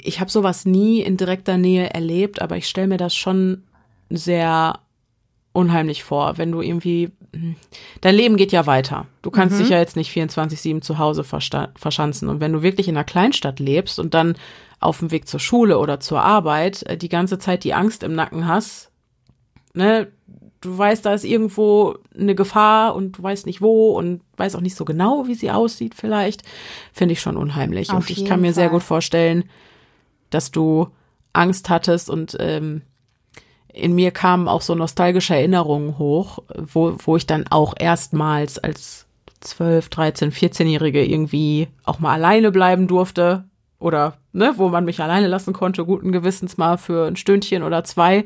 ich habe sowas nie in direkter Nähe erlebt, aber ich stelle mir das schon sehr unheimlich vor, wenn du irgendwie, hm, dein Leben geht ja weiter. Du kannst dich ja jetzt nicht 24-7 zu Hause verschanzen. Und wenn du wirklich in einer Kleinstadt lebst und dann auf dem Weg zur Schule oder zur Arbeit äh, die ganze Zeit die Angst im Nacken hast, ne, du weißt, da ist irgendwo eine Gefahr und du weißt nicht wo und weißt auch nicht so genau, wie sie aussieht vielleicht, finde ich schon unheimlich. Auf und ich kann mir sehr Fall. gut vorstellen, dass du Angst hattest und ähm, in mir kamen auch so nostalgische Erinnerungen hoch, wo, wo ich dann auch erstmals als 12, 13, 14-Jährige irgendwie auch mal alleine bleiben durfte oder ne, wo man mich alleine lassen konnte, guten Gewissens mal für ein Stündchen oder zwei.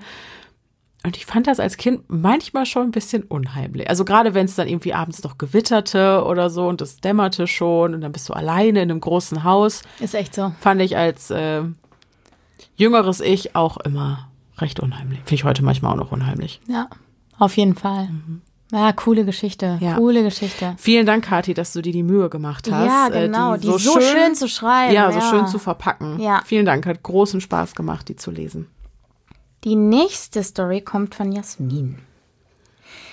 Und ich fand das als Kind manchmal schon ein bisschen unheimlich. Also gerade wenn es dann irgendwie abends noch gewitterte oder so und es dämmerte schon und dann bist du alleine in einem großen Haus, Ist echt so. fand ich als äh, jüngeres Ich auch immer recht unheimlich. Finde ich heute manchmal auch noch unheimlich. Ja, auf jeden Fall. Ja, coole Geschichte. Ja. Coole Geschichte. Vielen Dank, Kathi, dass du dir die Mühe gemacht hast. Ja, äh, genau. Die, so, schön, zu schreiben. Ja, so schön zu verpacken. Ja. Vielen Dank, hat großen Spaß gemacht, die zu lesen. Die nächste Story kommt von Jasmin.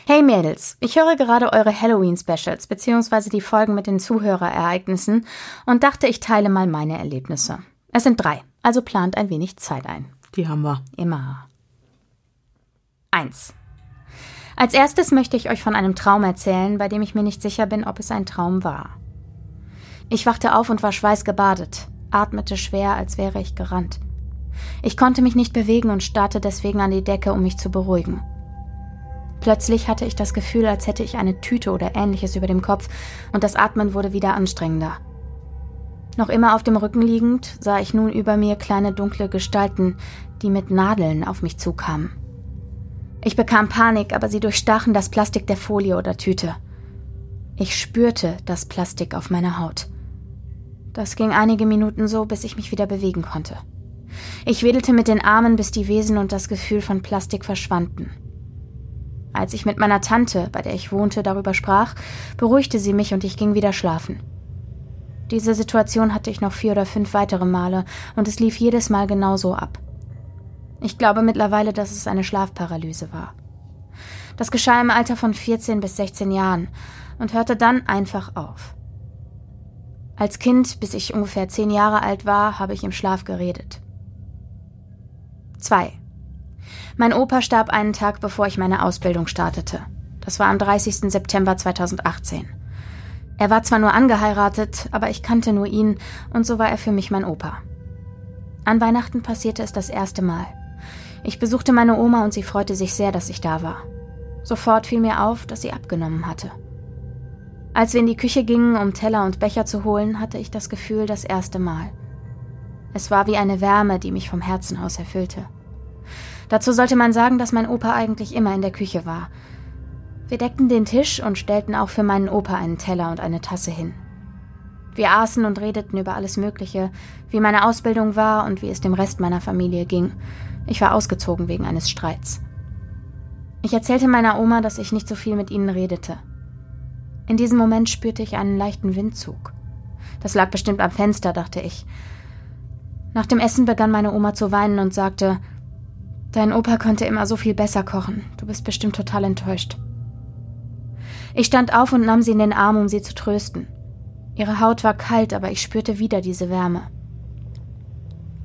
Hey Mädels, ich höre gerade eure Halloween-Specials beziehungsweise die Folgen mit den Zuhörerereignissen und dachte, ich teile mal meine Erlebnisse. Es sind drei, also plant ein wenig Zeit ein. Die haben wir. Immer. 1. Als erstes möchte ich euch von einem Traum erzählen, bei dem ich mir nicht sicher bin, ob es ein Traum war. Ich wachte auf und war schweißgebadet, atmete schwer, als wäre ich gerannt. Ich konnte mich nicht bewegen und starrte deswegen an die Decke, um mich zu beruhigen. Plötzlich hatte ich das Gefühl, als hätte ich eine Tüte oder ähnliches über dem Kopf, und das Atmen wurde wieder anstrengender. Noch immer auf dem Rücken liegend, sah ich nun über mir kleine dunkle Gestalten, die mit Nadeln auf mich zukamen. Ich bekam Panik, aber sie durchstachen das Plastik der Folie oder Tüte. Ich spürte das Plastik auf meiner Haut. Das ging einige Minuten so, bis ich mich wieder bewegen konnte. Ich wedelte mit den Armen, bis die Wesen und das Gefühl von Plastik verschwanden. Als ich mit meiner Tante, bei der ich wohnte, darüber sprach, beruhigte sie mich und ich ging wieder schlafen. Diese Situation hatte ich noch vier oder fünf weitere Male und es lief jedes Mal genauso ab. Ich glaube mittlerweile, dass es eine Schlafparalyse war. Das geschah im Alter von 14 bis 16 Jahren und hörte dann einfach auf. Als Kind, bis ich ungefähr zehn Jahre alt war, habe ich im Schlaf geredet. 2. Mein Opa starb einen Tag bevor ich meine Ausbildung startete. Das war am 30. September 2018. Er war zwar nur angeheiratet, aber ich kannte nur ihn und so war er für mich mein Opa. An Weihnachten passierte es das erste Mal. Ich besuchte meine Oma und sie freute sich sehr, dass ich da war. Sofort fiel mir auf, dass sie abgenommen hatte. Als wir in die Küche gingen, um Teller und Becher zu holen, hatte ich das Gefühl das erste Mal. Es war wie eine Wärme, die mich vom Herzen aus erfüllte. Dazu sollte man sagen, dass mein Opa eigentlich immer in der Küche war. Wir deckten den Tisch und stellten auch für meinen Opa einen Teller und eine Tasse hin. Wir aßen und redeten über alles Mögliche, wie meine Ausbildung war und wie es dem Rest meiner Familie ging. Ich war ausgezogen wegen eines Streits. Ich erzählte meiner Oma, dass ich nicht so viel mit ihnen redete. In diesem Moment spürte ich einen leichten Windzug. Das lag bestimmt am Fenster, dachte ich. Nach dem Essen begann meine Oma zu weinen und sagte, Dein Opa konnte immer so viel besser kochen. Du bist bestimmt total enttäuscht. Ich stand auf und nahm sie in den Arm, um sie zu trösten. Ihre Haut war kalt, aber ich spürte wieder diese Wärme.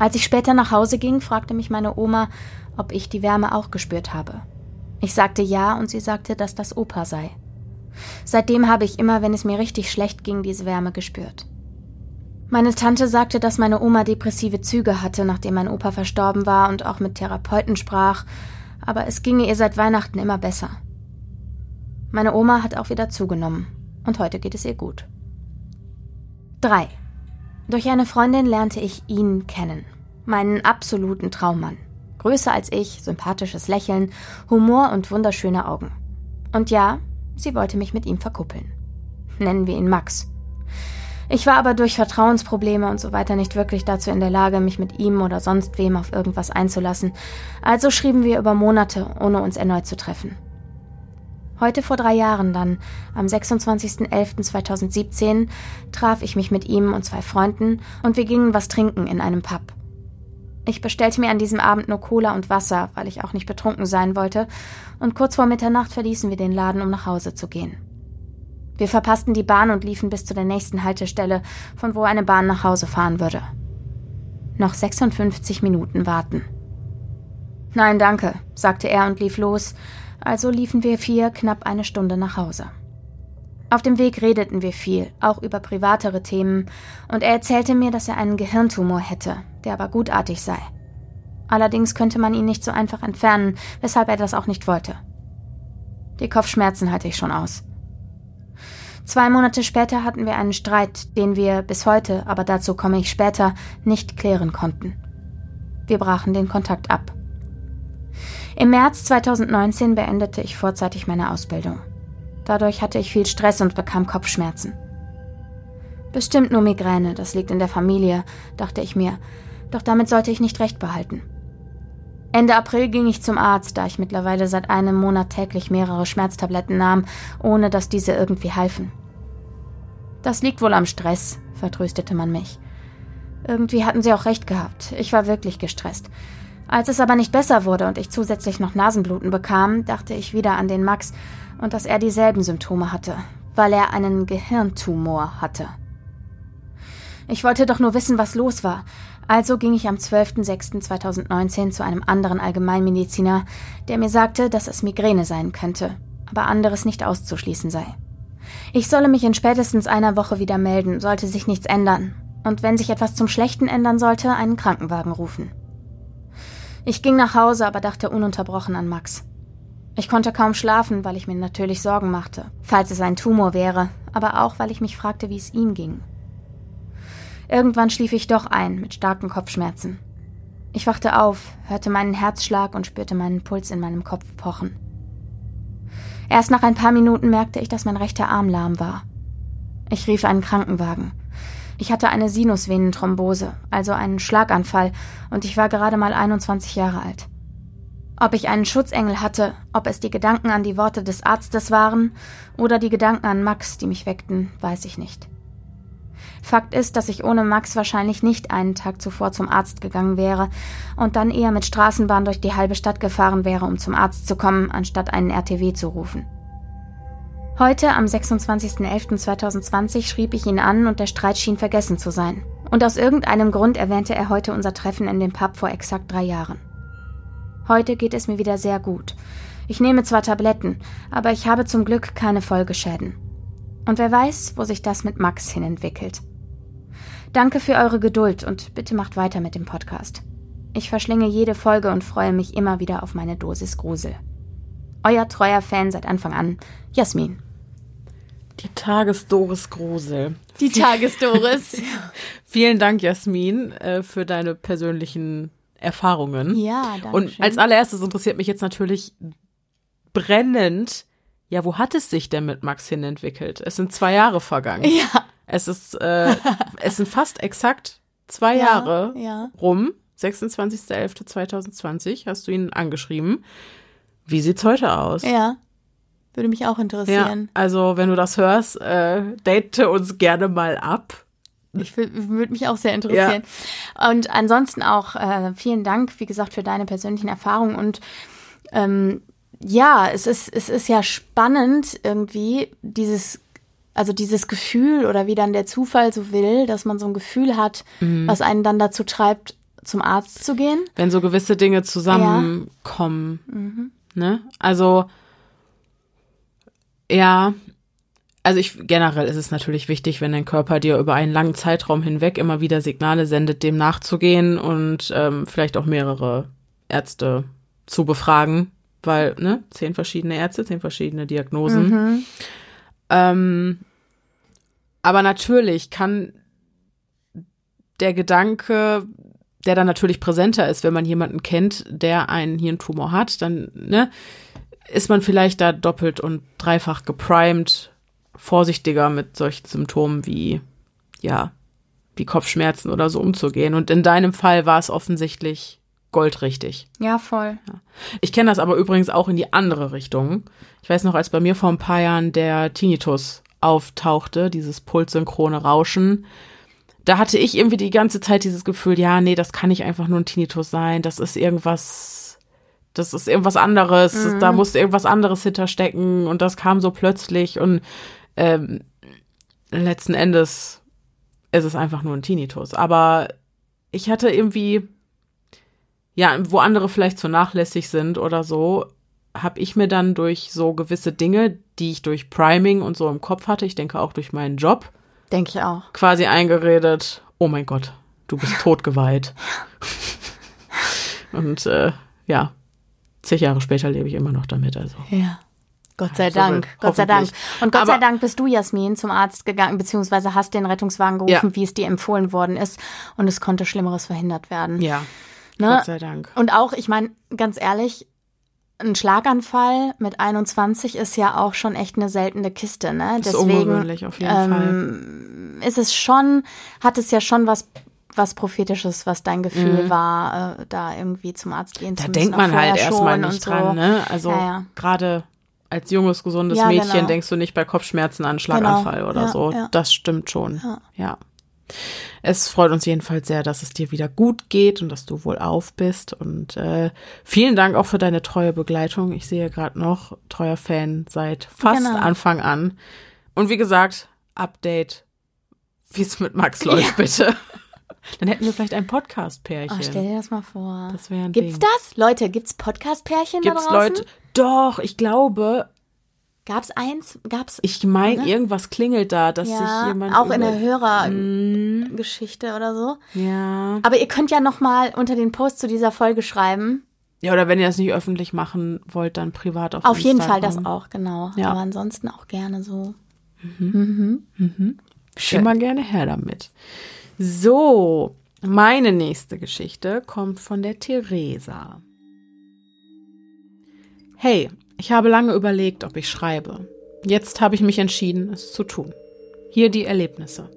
Als ich später nach Hause ging, fragte mich meine Oma, ob ich die Wärme auch gespürt habe. Ich sagte ja und sie sagte, dass das Opa sei. Seitdem habe ich immer, wenn es mir richtig schlecht ging, diese Wärme gespürt. Meine Tante sagte, dass meine Oma depressive Züge hatte, nachdem mein Opa verstorben war und auch mit Therapeuten sprach, aber es ginge ihr seit Weihnachten immer besser. Meine Oma hat auch wieder zugenommen und heute geht es ihr gut. 3. Durch eine Freundin lernte ich ihn kennen. Meinen absoluten Traummann. Größer als ich, sympathisches Lächeln, Humor und wunderschöne Augen. Und ja, sie wollte mich mit ihm verkuppeln. Nennen wir ihn Max. Ich war aber durch Vertrauensprobleme und so weiter nicht wirklich dazu in der Lage, mich mit ihm oder sonst wem auf irgendwas einzulassen. Also schrieben wir über Monate, ohne uns erneut zu treffen. Heute vor drei Jahren dann, am 26.11.2017, traf ich mich mit ihm und zwei Freunden und wir gingen was trinken in einem Pub. Ich bestellte mir an diesem Abend nur Cola und Wasser, weil ich auch nicht betrunken sein wollte, und kurz vor Mitternacht verließen wir den Laden, um nach Hause zu gehen. Wir verpassten die Bahn und liefen bis zu der nächsten Haltestelle, von wo eine Bahn nach Hause fahren würde. Noch 56 Minuten warten. Nein, danke, sagte er und lief los, also liefen wir vier knapp eine Stunde nach Hause. Auf dem Weg redeten wir viel, auch über privatere Themen, und er erzählte mir, dass er einen Gehirntumor hätte, der aber gutartig sei. Allerdings könnte man ihn nicht so einfach entfernen, weshalb er das auch nicht wollte. Die Kopfschmerzen halte ich schon aus. Zwei Monate später hatten wir einen Streit, den wir bis heute, aber dazu komme ich später, nicht klären konnten. Wir brachen den Kontakt ab. Im März 2019 beendete ich vorzeitig meine Ausbildung. Dadurch hatte ich viel Stress und bekam Kopfschmerzen. Bestimmt nur Migräne, das liegt in der Familie, dachte ich mir, doch damit sollte ich nicht recht behalten. Ende April ging ich zum Arzt, da ich mittlerweile seit einem Monat täglich mehrere Schmerztabletten nahm, ohne dass diese irgendwie halfen. Das liegt wohl am Stress, vertröstete man mich. Irgendwie hatten sie auch recht gehabt. Ich war wirklich gestresst. Als es aber nicht besser wurde und ich zusätzlich noch Nasenbluten bekam, dachte ich wieder an den Max und dass er dieselben Symptome hatte, weil er einen Gehirntumor hatte. Ich wollte doch nur wissen, was los war, also ging ich am 12.06.2019 zu einem anderen Allgemeinmediziner, der mir sagte, dass es Migräne sein könnte, aber anderes nicht auszuschließen sei. Ich solle mich in spätestens einer Woche wieder melden, sollte sich nichts ändern, und wenn sich etwas zum Schlechten ändern sollte, einen Krankenwagen rufen. Ich ging nach Hause, aber dachte ununterbrochen an Max. Ich konnte kaum schlafen, weil ich mir natürlich Sorgen machte, falls es ein Tumor wäre, aber auch weil ich mich fragte, wie es ihm ging. Irgendwann schlief ich doch ein mit starken Kopfschmerzen. Ich wachte auf, hörte meinen Herzschlag und spürte meinen Puls in meinem Kopf pochen. Erst nach ein paar Minuten merkte ich, dass mein rechter Arm lahm war. Ich rief einen Krankenwagen. Ich hatte eine Sinusvenenthrombose, also einen Schlaganfall, und ich war gerade mal 21 Jahre alt. Ob ich einen Schutzengel hatte, ob es die Gedanken an die Worte des Arztes waren oder die Gedanken an Max, die mich weckten, weiß ich nicht. Fakt ist, dass ich ohne Max wahrscheinlich nicht einen Tag zuvor zum Arzt gegangen wäre und dann eher mit Straßenbahn durch die halbe Stadt gefahren wäre, um zum Arzt zu kommen, anstatt einen RTW zu rufen. Heute, am 26.11.2020, schrieb ich ihn an und der Streit schien vergessen zu sein. Und aus irgendeinem Grund erwähnte er heute unser Treffen in dem Pub vor exakt drei Jahren. Heute geht es mir wieder sehr gut. Ich nehme zwar Tabletten, aber ich habe zum Glück keine Folgeschäden. Und wer weiß, wo sich das mit Max hin entwickelt. Danke für eure Geduld und bitte macht weiter mit dem Podcast. Ich verschlinge jede Folge und freue mich immer wieder auf meine Dosis Grusel. Euer treuer Fan seit Anfang an, Jasmin. Die Tagesdoris Grusel. Die Tagesdoris. Vielen Dank, Jasmin, äh, für deine persönlichen Erfahrungen. Ja, danke. Und als allererstes interessiert mich jetzt natürlich brennend, ja, wo hat es sich denn mit Max hin entwickelt? Es sind zwei Jahre vergangen. Ja. Es ist, äh, es sind fast exakt zwei Ja, Jahre ja. rum. 26.11.2020 hast du ihn angeschrieben. Wie sieht's heute aus? Ja. Würde mich auch Ja, interessieren. also wenn du das hörst, äh, date uns gerne mal ab. Ich würde mich auch sehr interessieren. Und ansonsten auch äh, vielen Dank, wie gesagt, für deine persönlichen Erfahrungen. Und ähm, ja, es ist, es ist ja spannend irgendwie, dieses, also dieses Gefühl oder wie dann der Zufall so will, dass man so ein Gefühl hat, was einen dann dazu treibt, zum Arzt zu gehen. Wenn so gewisse Dinge zusammenkommen. Ne? Also ja, also ich generell ist es natürlich wichtig, wenn dein Körper dir über einen langen Zeitraum hinweg immer wieder Signale sendet, dem nachzugehen und ähm, vielleicht auch mehrere Ärzte zu befragen, weil ne zehn verschiedene Ärzte, zehn verschiedene Diagnosen. Ähm, aber natürlich kann der Gedanke, der dann natürlich präsenter ist, wenn man jemanden kennt, der einen Hirntumor hat, dann ne, ist man vielleicht da doppelt und dreifach geprimed, vorsichtiger mit solchen Symptomen wie, ja, wie Kopfschmerzen oder so umzugehen. Und in deinem Fall war es offensichtlich goldrichtig. Ja, voll. Ja. Ich kenne das aber übrigens auch in die andere Richtung. Ich weiß noch, als bei mir vor ein paar Jahren der Tinnitus auftauchte, dieses pulssynchrone Rauschen, da hatte ich irgendwie die ganze Zeit dieses Gefühl, ja, nee, das kann nicht einfach nur ein Tinnitus sein, das ist irgendwas, das ist irgendwas anderes, mhm. da muss irgendwas anderes hinterstecken und das kam so plötzlich und ähm, letzten Endes ist es einfach nur ein Tinnitus. Aber ich hatte irgendwie ja, wo andere vielleicht zu nachlässig sind oder so, habe ich mir dann durch so gewisse Dinge, die ich durch Priming und so im Kopf hatte, ich denke auch durch meinen Job, denke ich auch, quasi eingeredet, oh mein Gott, du bist totgeweiht. und äh, ja, zig Jahre später lebe ich immer noch damit, also. Ja. Gott sei Dank, Gott sei Dank. Und Gott Aber, sei Dank bist du, Jasmin, zum Arzt gegangen, beziehungsweise hast den Rettungswagen gerufen, ja. wie es dir empfohlen worden ist. Und es konnte Schlimmeres verhindert werden. Ja. Ne? Gott sei Dank. Und auch, ich meine, ganz ehrlich, ein Schlaganfall mit 21 ist ja auch schon echt eine seltene Kiste, ne? Deswegen, ist ungewöhnlich auf jeden ähm, Fall. Ist es schon, hat es ja schon was was prophetisches, was dein Gefühl mhm. war, äh, da irgendwie zum Arzt gehen da zu müssen. Da denkt man halt erstmal nicht so. dran, ne? Also ja, ja. gerade als junges, gesundes ja, Mädchen genau. denkst du nicht bei Kopfschmerzen an Schlaganfall genau. oder so. Das stimmt schon. ja. Es freut uns jedenfalls sehr, dass es dir wieder gut geht und dass du wohl auf bist. Und äh, vielen Dank auch für deine treue Begleitung. Ich sehe gerade noch, treuer Fan seit fast genau. Anfang an. Und wie gesagt, Update, wie es mit Max läuft, ja. bitte. Dann hätten wir vielleicht ein Podcast-Pärchen. Oh, stell dir das mal vor. Das wäre ein Gibt's Ding. das? Leute, gibt's Podcast-Pärchen da draußen? Gibt's Leute? Doch, ich glaube, Gab's eins? Gab's? Ich meine, ne? irgendwas klingelt da, dass ja, sich jemand. Auch in der Hörergeschichte mm. oder so. Ja. Aber ihr könnt ja nochmal unter den Post zu dieser Folge schreiben. Ja, oder wenn ihr das nicht öffentlich machen wollt, dann privat auf Auf jeden Fall das auch, genau. Ja. Aber ansonsten auch gerne so. Mhm. Mhm. Mhm. Immer gerne her damit. So, meine nächste Geschichte kommt von der Theresa. Hey, ich habe lange überlegt, ob ich schreibe. Jetzt habe ich mich entschieden, es zu tun. Hier die Erlebnisse.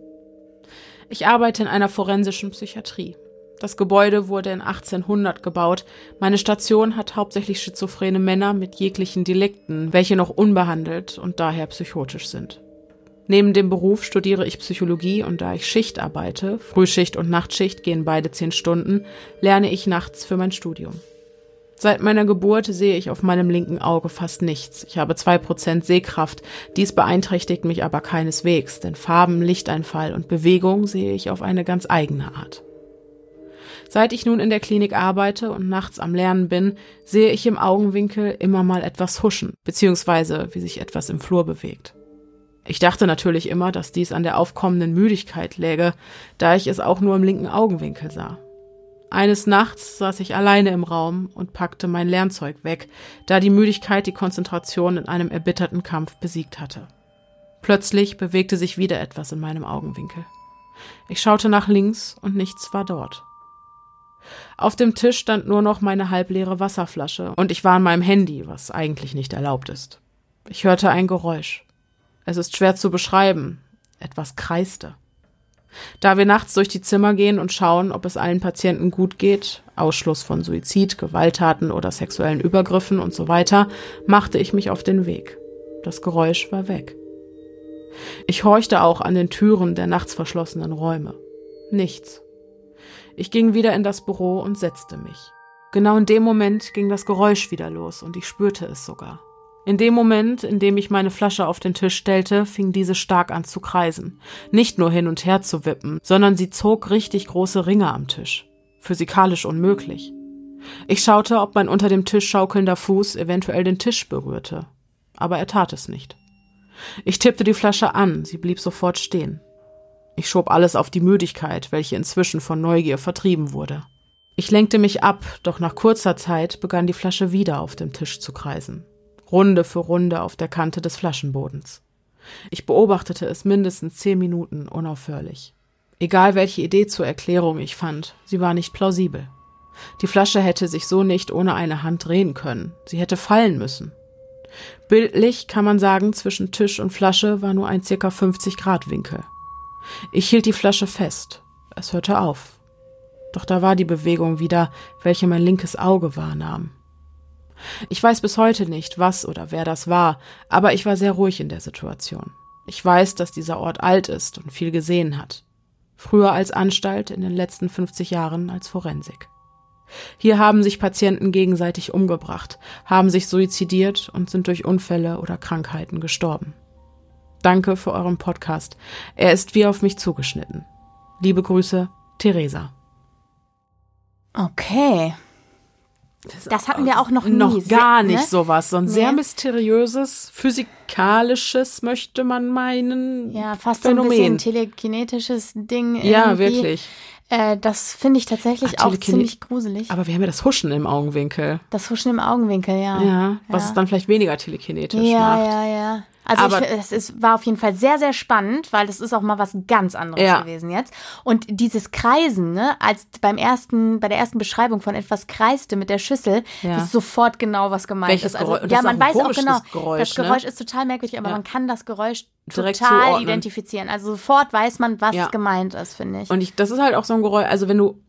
Ich arbeite in einer forensischen Psychiatrie. Das Gebäude wurde in 1800 gebaut. Meine Station hat hauptsächlich schizophrene Männer mit jeglichen Delikten, welche noch unbehandelt und daher psychotisch sind. Neben dem Beruf studiere ich Psychologie und da ich Schicht arbeite, Frühschicht und Nachtschicht gehen beide zehn Stunden, lerne ich nachts für mein Studium. Seit meiner Geburt sehe ich auf meinem linken Auge fast nichts. Ich habe zwei Prozent Sehkraft. Dies beeinträchtigt mich aber keineswegs, denn Farben, Lichteinfall und Bewegung sehe ich auf eine ganz eigene Art. Seit ich nun in der Klinik arbeite und nachts am Lernen bin, sehe ich im Augenwinkel immer mal etwas huschen, beziehungsweise wie sich etwas im Flur bewegt. Ich dachte natürlich immer, dass dies an der aufkommenden Müdigkeit läge, da ich es auch nur im linken Augenwinkel sah. Eines Nachts saß ich alleine im Raum und packte mein Lernzeug weg, da die Müdigkeit die Konzentration in einem erbitterten Kampf besiegt hatte. Plötzlich bewegte sich wieder etwas in meinem Augenwinkel. Ich schaute nach links und nichts war dort. Auf dem Tisch stand nur noch meine halbleere Wasserflasche und ich war an meinem Handy, was eigentlich nicht erlaubt ist. Ich hörte ein Geräusch. Es ist schwer zu beschreiben. Etwas kreiste. Da wir nachts durch die Zimmer gehen und schauen, ob es allen Patienten gut geht, Ausschluss von Suizid, Gewalttaten oder sexuellen Übergriffen und so weiter, machte ich mich auf den Weg. Das Geräusch war weg. Ich horchte auch an den Türen der nachts verschlossenen Räume. Nichts. Ich ging wieder in das Büro und setzte mich. Genau in dem Moment ging das Geräusch wieder los und ich spürte es sogar. In dem Moment, in dem ich meine Flasche auf den Tisch stellte, fing diese stark an zu kreisen. Nicht nur hin und her zu wippen, sondern sie zog richtig große Ringe am Tisch. Physikalisch unmöglich. Ich schaute, ob mein unter dem Tisch schaukelnder Fuß eventuell den Tisch berührte. Aber er tat es nicht. Ich tippte die Flasche an, sie blieb sofort stehen. Ich schob alles auf die Müdigkeit, welche inzwischen von Neugier vertrieben wurde. Ich lenkte mich ab, doch nach kurzer Zeit begann die Flasche wieder auf dem Tisch zu kreisen. Runde für Runde auf der Kante des Flaschenbodens. Ich beobachtete es mindestens zehn Minuten unaufhörlich. Egal welche Idee zur Erklärung ich fand, sie war nicht plausibel. Die Flasche hätte sich so nicht ohne eine Hand drehen können. Sie hätte fallen müssen. Bildlich kann man sagen, zwischen Tisch und Flasche war nur ein circa 50 Grad Winkel. Ich hielt die Flasche fest. Es hörte auf. Doch da war die Bewegung wieder, welche mein linkes Auge wahrnahm. Ich weiß bis heute nicht, was oder wer das war, aber ich war sehr ruhig in der Situation. Ich weiß, dass dieser Ort alt ist und viel gesehen hat. Früher als Anstalt, in den letzten 50 Jahren als Forensik. Hier haben sich Patienten gegenseitig umgebracht, haben sich suizidiert und sind durch Unfälle oder Krankheiten gestorben. Danke für euren Podcast. Er ist wie auf mich zugeschnitten. Liebe Grüße, Theresa. Okay. Das hatten wir auch noch nie. Noch gar nicht ne? sowas. So ein Nee. sehr mysteriöses, physikalisches, möchte man meinen. Ja, fast so ein Phänomen. bisschen telekinetisches Ding. ja, irgendwie. wirklich. Äh, das finde ich tatsächlich Ach, auch ziemlich gruselig. Aber wir haben ja das Huschen im Augenwinkel. Das Huschen im Augenwinkel, ja. Ja, was ja. es dann vielleicht weniger telekinetisch Ja, macht. ja, ja. Also Aber- ich, es ist, war auf jeden Fall sehr, sehr spannend, weil das ist auch mal was ganz anderes Ja. gewesen jetzt. Und dieses Kreisen, ne, als beim ersten, bei der ersten Beschreibung von etwas kreiste mit der Schüssel, Ja. ist sofort genau, was gemeint Welches ist. Also, Geräusch- ja, man weiß auch genau, Geräusch, das Geräusch ne? ist total merkwürdig, aber Ja. man kann das Geräusch Direkt total identifizieren. Also sofort weiß man, was gemeint ist, finde ich. Und ich, das ist halt auch so ein Geräusch, also wenn du,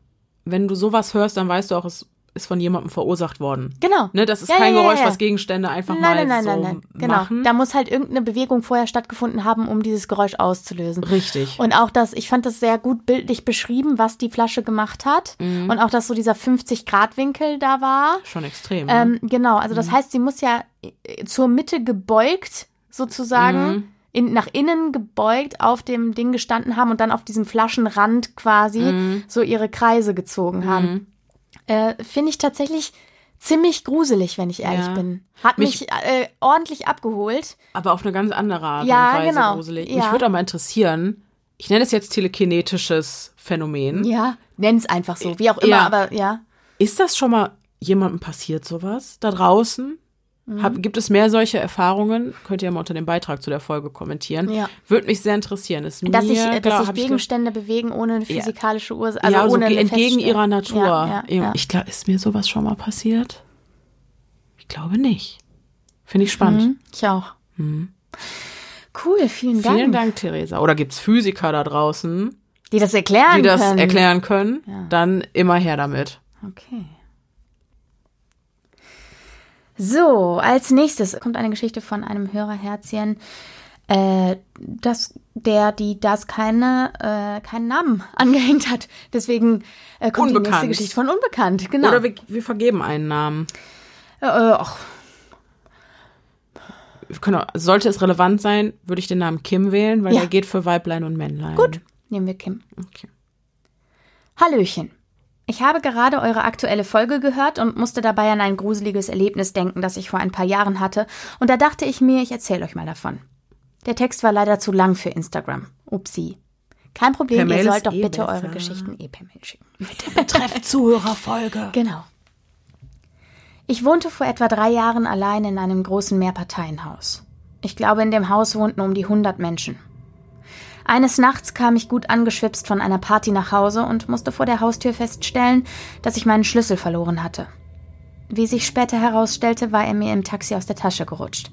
wenn du sowas hörst, dann weißt du auch, es ist von jemandem verursacht worden. genau. Ne, das ist Ja, kein ja, Geräusch, ja. was Gegenstände einfach Nein, mal nein, nein, so nein, nein. Genau. machen. Da muss halt irgendeine Bewegung vorher stattgefunden haben, um dieses Geräusch auszulösen. Richtig. Und auch das, ich fand das sehr gut bildlich beschrieben, was die Flasche gemacht hat. Mhm. Und auch, dass so dieser 50-Grad-Winkel da war. Schon extrem. ne? Ähm, genau, also Mhm. das heißt, sie muss ja äh, zur Mitte gebeugt, sozusagen, Mhm. in, nach innen gebeugt auf dem Ding gestanden haben und dann auf diesem Flaschenrand quasi Mhm. so ihre Kreise gezogen haben. Äh, Finde ich tatsächlich ziemlich gruselig, wenn ich ehrlich Ja. bin. Hat mich, Mich- äh, ordentlich abgeholt. Aber auf eine ganz andere Art Ja, und Weise genau. gruselig. Ja. Mich würde aber mal interessieren, ich nenne es jetzt telekinetisches Phänomen. Ja, nenn's einfach so, wie auch immer, Ja. aber ja. Ist das schon mal jemandem passiert, sowas da draußen? Mhm. Hab, gibt es mehr solche Erfahrungen? Könnt ihr mal unter dem Beitrag zu der Folge kommentieren. Ja. Würde mich sehr interessieren. Ist Dass mir, sich, äh, klar, dass sich hab ich ge- Gegenstände bewegen ohne eine physikalische Ursache. Also ja, so ohne eine entgegen ihrer Natur. Ja, ja, ja. Ich glaube, ist mir sowas schon mal passiert? Ich glaube nicht. Finde ich spannend. Mhm, ich auch. Cool, vielen Dank. Vielen Dank, Theresa. Oder gibt's Physiker da draußen, Die das erklären die das können. erklären können? Dann immer her damit. Okay. So, als nächstes kommt eine Geschichte von einem Hörerherzchen, äh, das, der, die das keine, äh, keinen Namen angehängt hat. Deswegen äh, kommt die nächste Unbekannt. Geschichte von Unbekannt. Genau. Oder wir, wir vergeben einen Namen. äh, äh, ach, können Sollte es relevant sein, würde ich den Namen Kim wählen, weil Ja. der geht für Weiblein und Männlein. Gut. nehmen wir Kim. Okay. Hallöchen. Ich habe gerade eure aktuelle Folge gehört und musste dabei an ein gruseliges Erlebnis denken, das ich vor ein paar Jahren hatte. Und da dachte ich mir, ich erzähle euch mal davon. Der Text war leider zu lang für Instagram. Upsi. Kein Problem, ihr sollt doch eh bitte besser. eure Geschichten eh per Mail schicken. Betreff Zuhörerfolge. Genau. Ich wohnte vor etwa drei Jahren allein in einem großen Mehrparteienhaus. Ich glaube, in dem Haus wohnten um die 100 Menschen. Eines Nachts kam ich gut angeschwipst von einer Party nach Hause und musste vor der Haustür feststellen, dass ich meinen Schlüssel verloren hatte. Wie sich später herausstellte, war er mir im Taxi aus der Tasche gerutscht.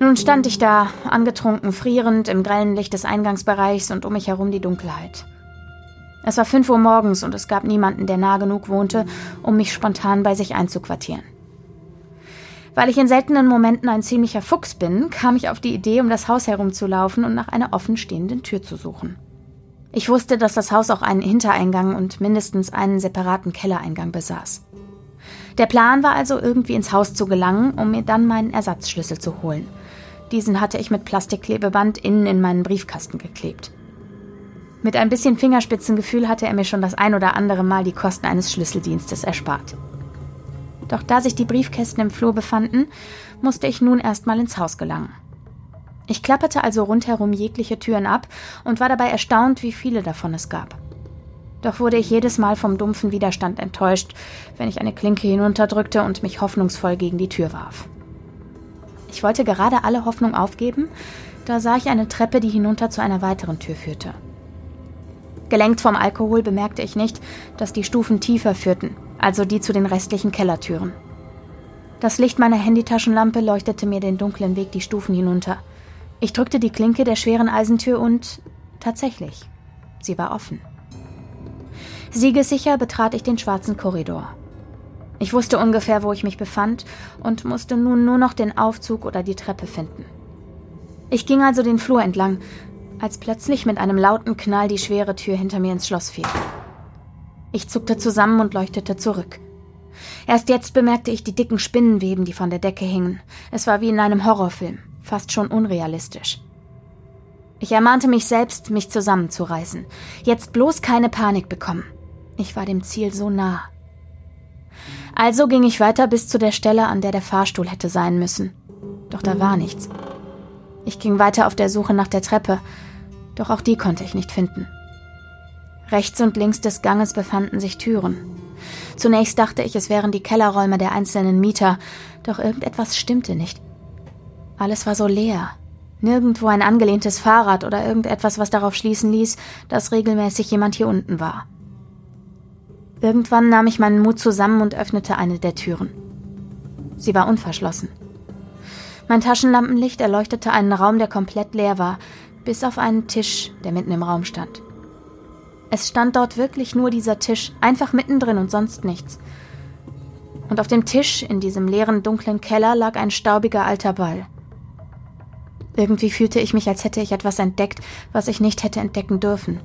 Nun stand ich da, angetrunken, frierend, im grellen Licht des Eingangsbereichs und um mich herum die Dunkelheit. Es war fünf Uhr morgens und es gab niemanden, der nah genug wohnte, um mich spontan bei sich einzuquartieren. Weil ich in seltenen Momenten ein ziemlicher Fuchs bin, kam ich auf die Idee, um das Haus herumzulaufen und nach einer offenstehenden Tür zu suchen. Ich wusste, dass das Haus auch einen Hintereingang und mindestens einen separaten Kellereingang besaß. Der Plan war also, irgendwie ins Haus zu gelangen, um mir dann meinen Ersatzschlüssel zu holen. Diesen hatte ich mit Plastikklebeband innen in meinen Briefkasten geklebt. Mit ein bisschen Fingerspitzengefühl hatte er mir schon das ein oder andere Mal die Kosten eines Schlüsseldienstes erspart. Doch da sich die Briefkästen im Flur befanden, musste ich nun erstmal ins Haus gelangen. Ich klapperte also rundherum jegliche Türen ab und war dabei erstaunt, wie viele davon es gab. Doch wurde ich jedes Mal vom dumpfen Widerstand enttäuscht, wenn ich eine Klinke hinunterdrückte und mich hoffnungsvoll gegen die Tür warf. Ich wollte gerade alle Hoffnung aufgeben, da sah ich eine Treppe, die hinunter zu einer weiteren Tür führte. Gelenkt vom Alkohol bemerkte ich nicht, dass die Stufen tiefer führten, also die zu den restlichen Kellertüren. Das Licht meiner Handytaschenlampe leuchtete mir den dunklen Weg die Stufen hinunter. Ich drückte die Klinke der schweren Eisentür und tatsächlich, sie war offen. Siegessicher betrat ich den schwarzen Korridor. Ich wusste ungefähr, wo ich mich befand und musste nun nur noch den Aufzug oder die Treppe finden. Ich ging also den Flur entlang, als plötzlich mit einem lauten Knall die schwere Tür hinter mir ins Schloss fiel. Ich zuckte zusammen und leuchtete zurück. Erst jetzt bemerkte ich die dicken Spinnenweben, die von der Decke hingen. Es war wie in einem Horrorfilm, fast schon unrealistisch. Ich ermahnte mich selbst, mich zusammenzureißen. Jetzt bloß keine Panik bekommen. Ich war dem Ziel so nah. Also ging ich weiter bis zu der Stelle, an der der Fahrstuhl hätte sein müssen. Doch da war nichts. Ich ging weiter auf der Suche nach der Treppe, doch auch die konnte ich nicht finden. Rechts und links des Ganges befanden sich Türen. Zunächst dachte ich, es wären die Kellerräume der einzelnen Mieter, doch irgendetwas stimmte nicht. Alles war so leer. Nirgendwo ein angelehntes Fahrrad oder irgendetwas, was darauf schließen ließ, dass regelmäßig jemand hier unten war. Irgendwann nahm ich meinen Mut zusammen und öffnete eine der Türen. Sie war unverschlossen. Mein Taschenlampenlicht erleuchtete einen Raum, der komplett leer war, bis auf einen Tisch, der mitten im Raum stand. Es stand dort wirklich nur dieser Tisch, einfach mittendrin und sonst nichts. Und auf dem Tisch in diesem leeren, dunklen Keller lag ein staubiger alter Ball. Irgendwie fühlte ich mich, als hätte ich etwas entdeckt, was ich nicht hätte entdecken dürfen.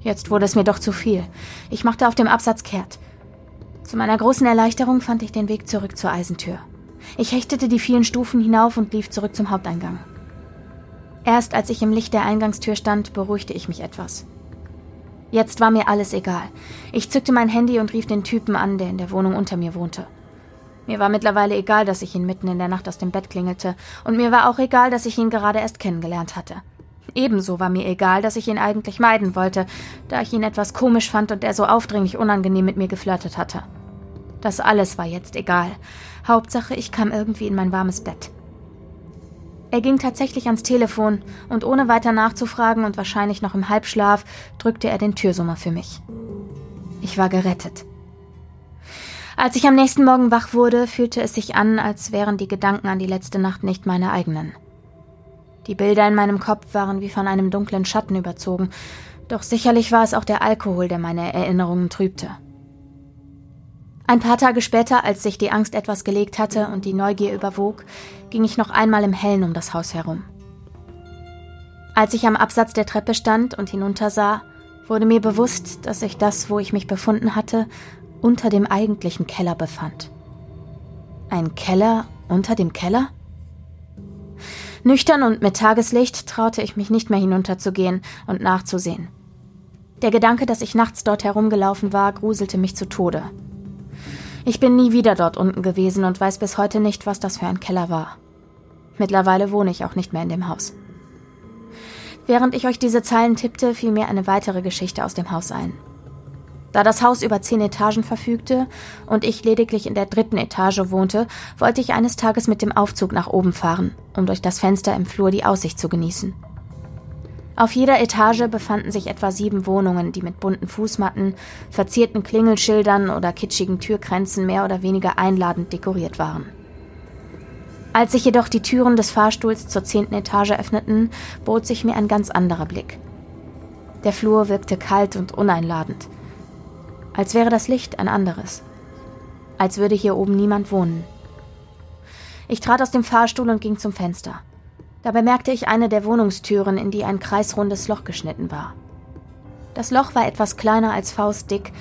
Jetzt wurde es mir doch zu viel. Ich machte auf dem Absatz kehrt. Zu meiner großen Erleichterung fand ich den Weg zurück zur Eisentür. Ich hechtete die vielen Stufen hinauf und lief zurück zum Haupteingang. Erst als ich im Licht der Eingangstür stand, beruhigte ich mich etwas. Jetzt war mir alles egal. Ich zückte mein Handy und rief den Typen an, der in der Wohnung unter mir wohnte. Mir war mittlerweile egal, dass ich ihn mitten in der Nacht aus dem Bett klingelte, und mir war auch egal, dass ich ihn gerade erst kennengelernt hatte. Ebenso war mir egal, dass ich ihn eigentlich meiden wollte, da ich ihn etwas komisch fand und er so aufdringlich unangenehm mit mir geflirtet hatte. Das alles war jetzt egal. Hauptsache, ich kam irgendwie in mein warmes Bett. Er ging tatsächlich ans Telefon und ohne weiter nachzufragen und wahrscheinlich noch im Halbschlaf drückte er den Türsummer für mich. Ich war gerettet. Als ich am nächsten Morgen wach wurde, fühlte es sich an, als wären die Gedanken an die letzte Nacht nicht meine eigenen. Die Bilder in meinem Kopf waren wie von einem dunklen Schatten überzogen, doch sicherlich war es auch der Alkohol, der meine Erinnerungen trübte. Ein paar Tage später, als sich die Angst etwas gelegt hatte und die Neugier überwog, ging ich noch einmal im Hellen um das Haus herum. Als ich am Absatz der Treppe stand und hinuntersah, wurde mir bewusst, dass sich das, wo ich mich befunden hatte, unter dem eigentlichen Keller befand. Ein Keller unter dem Keller? Nüchtern und mit Tageslicht traute ich mich nicht mehr hinunterzugehen und nachzusehen. Der Gedanke, dass ich nachts dort herumgelaufen war, gruselte mich zu Tode. Ich bin nie wieder dort unten gewesen und weiß bis heute nicht, was das für ein Keller war. Mittlerweile wohne ich auch nicht mehr in dem Haus. Während ich euch diese Zeilen tippte, fiel mir eine weitere Geschichte aus dem Haus ein. Da das Haus über zehn Etagen verfügte und ich lediglich in der dritten Etage wohnte, wollte ich eines Tages mit dem Aufzug nach oben fahren, um durch das Fenster im Flur die Aussicht zu genießen. Auf jeder Etage befanden sich etwa sieben Wohnungen, die mit bunten Fußmatten, verzierten Klingelschildern oder kitschigen Türkränzen mehr oder weniger einladend dekoriert waren. Als sich jedoch die Türen des Fahrstuhls zur zehnten Etage öffneten, bot sich mir ein ganz anderer Blick. Der Flur wirkte kalt und uneinladend, als wäre das Licht ein anderes, als würde hier oben niemand wohnen. Ich trat aus dem Fahrstuhl und ging zum Fenster. Da bemerkte ich eine der Wohnungstüren, in die ein kreisrundes Loch geschnitten war. Das Loch war etwas kleiner als faustdick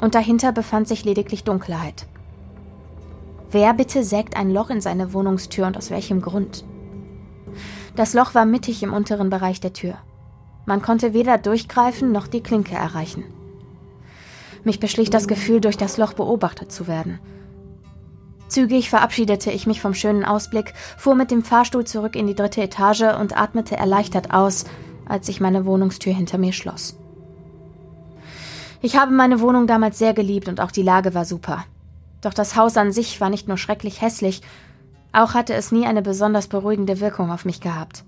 und dahinter befand sich lediglich Dunkelheit. Wer bitte sägt ein Loch in seine Wohnungstür und aus welchem Grund? Das Loch war mittig im unteren Bereich der Tür. Man konnte weder durchgreifen noch die Klinke erreichen. Mich beschlich das Gefühl, durch das Loch beobachtet zu werden – Zügig verabschiedete ich mich vom schönen Ausblick, fuhr mit dem Fahrstuhl zurück in die dritte Etage und atmete erleichtert aus, als sich meine Wohnungstür hinter mir schloss. Ich habe meine Wohnung damals sehr geliebt und auch die Lage war super. Doch das Haus an sich war nicht nur schrecklich hässlich, auch hatte es nie eine besonders beruhigende Wirkung auf mich gehabt.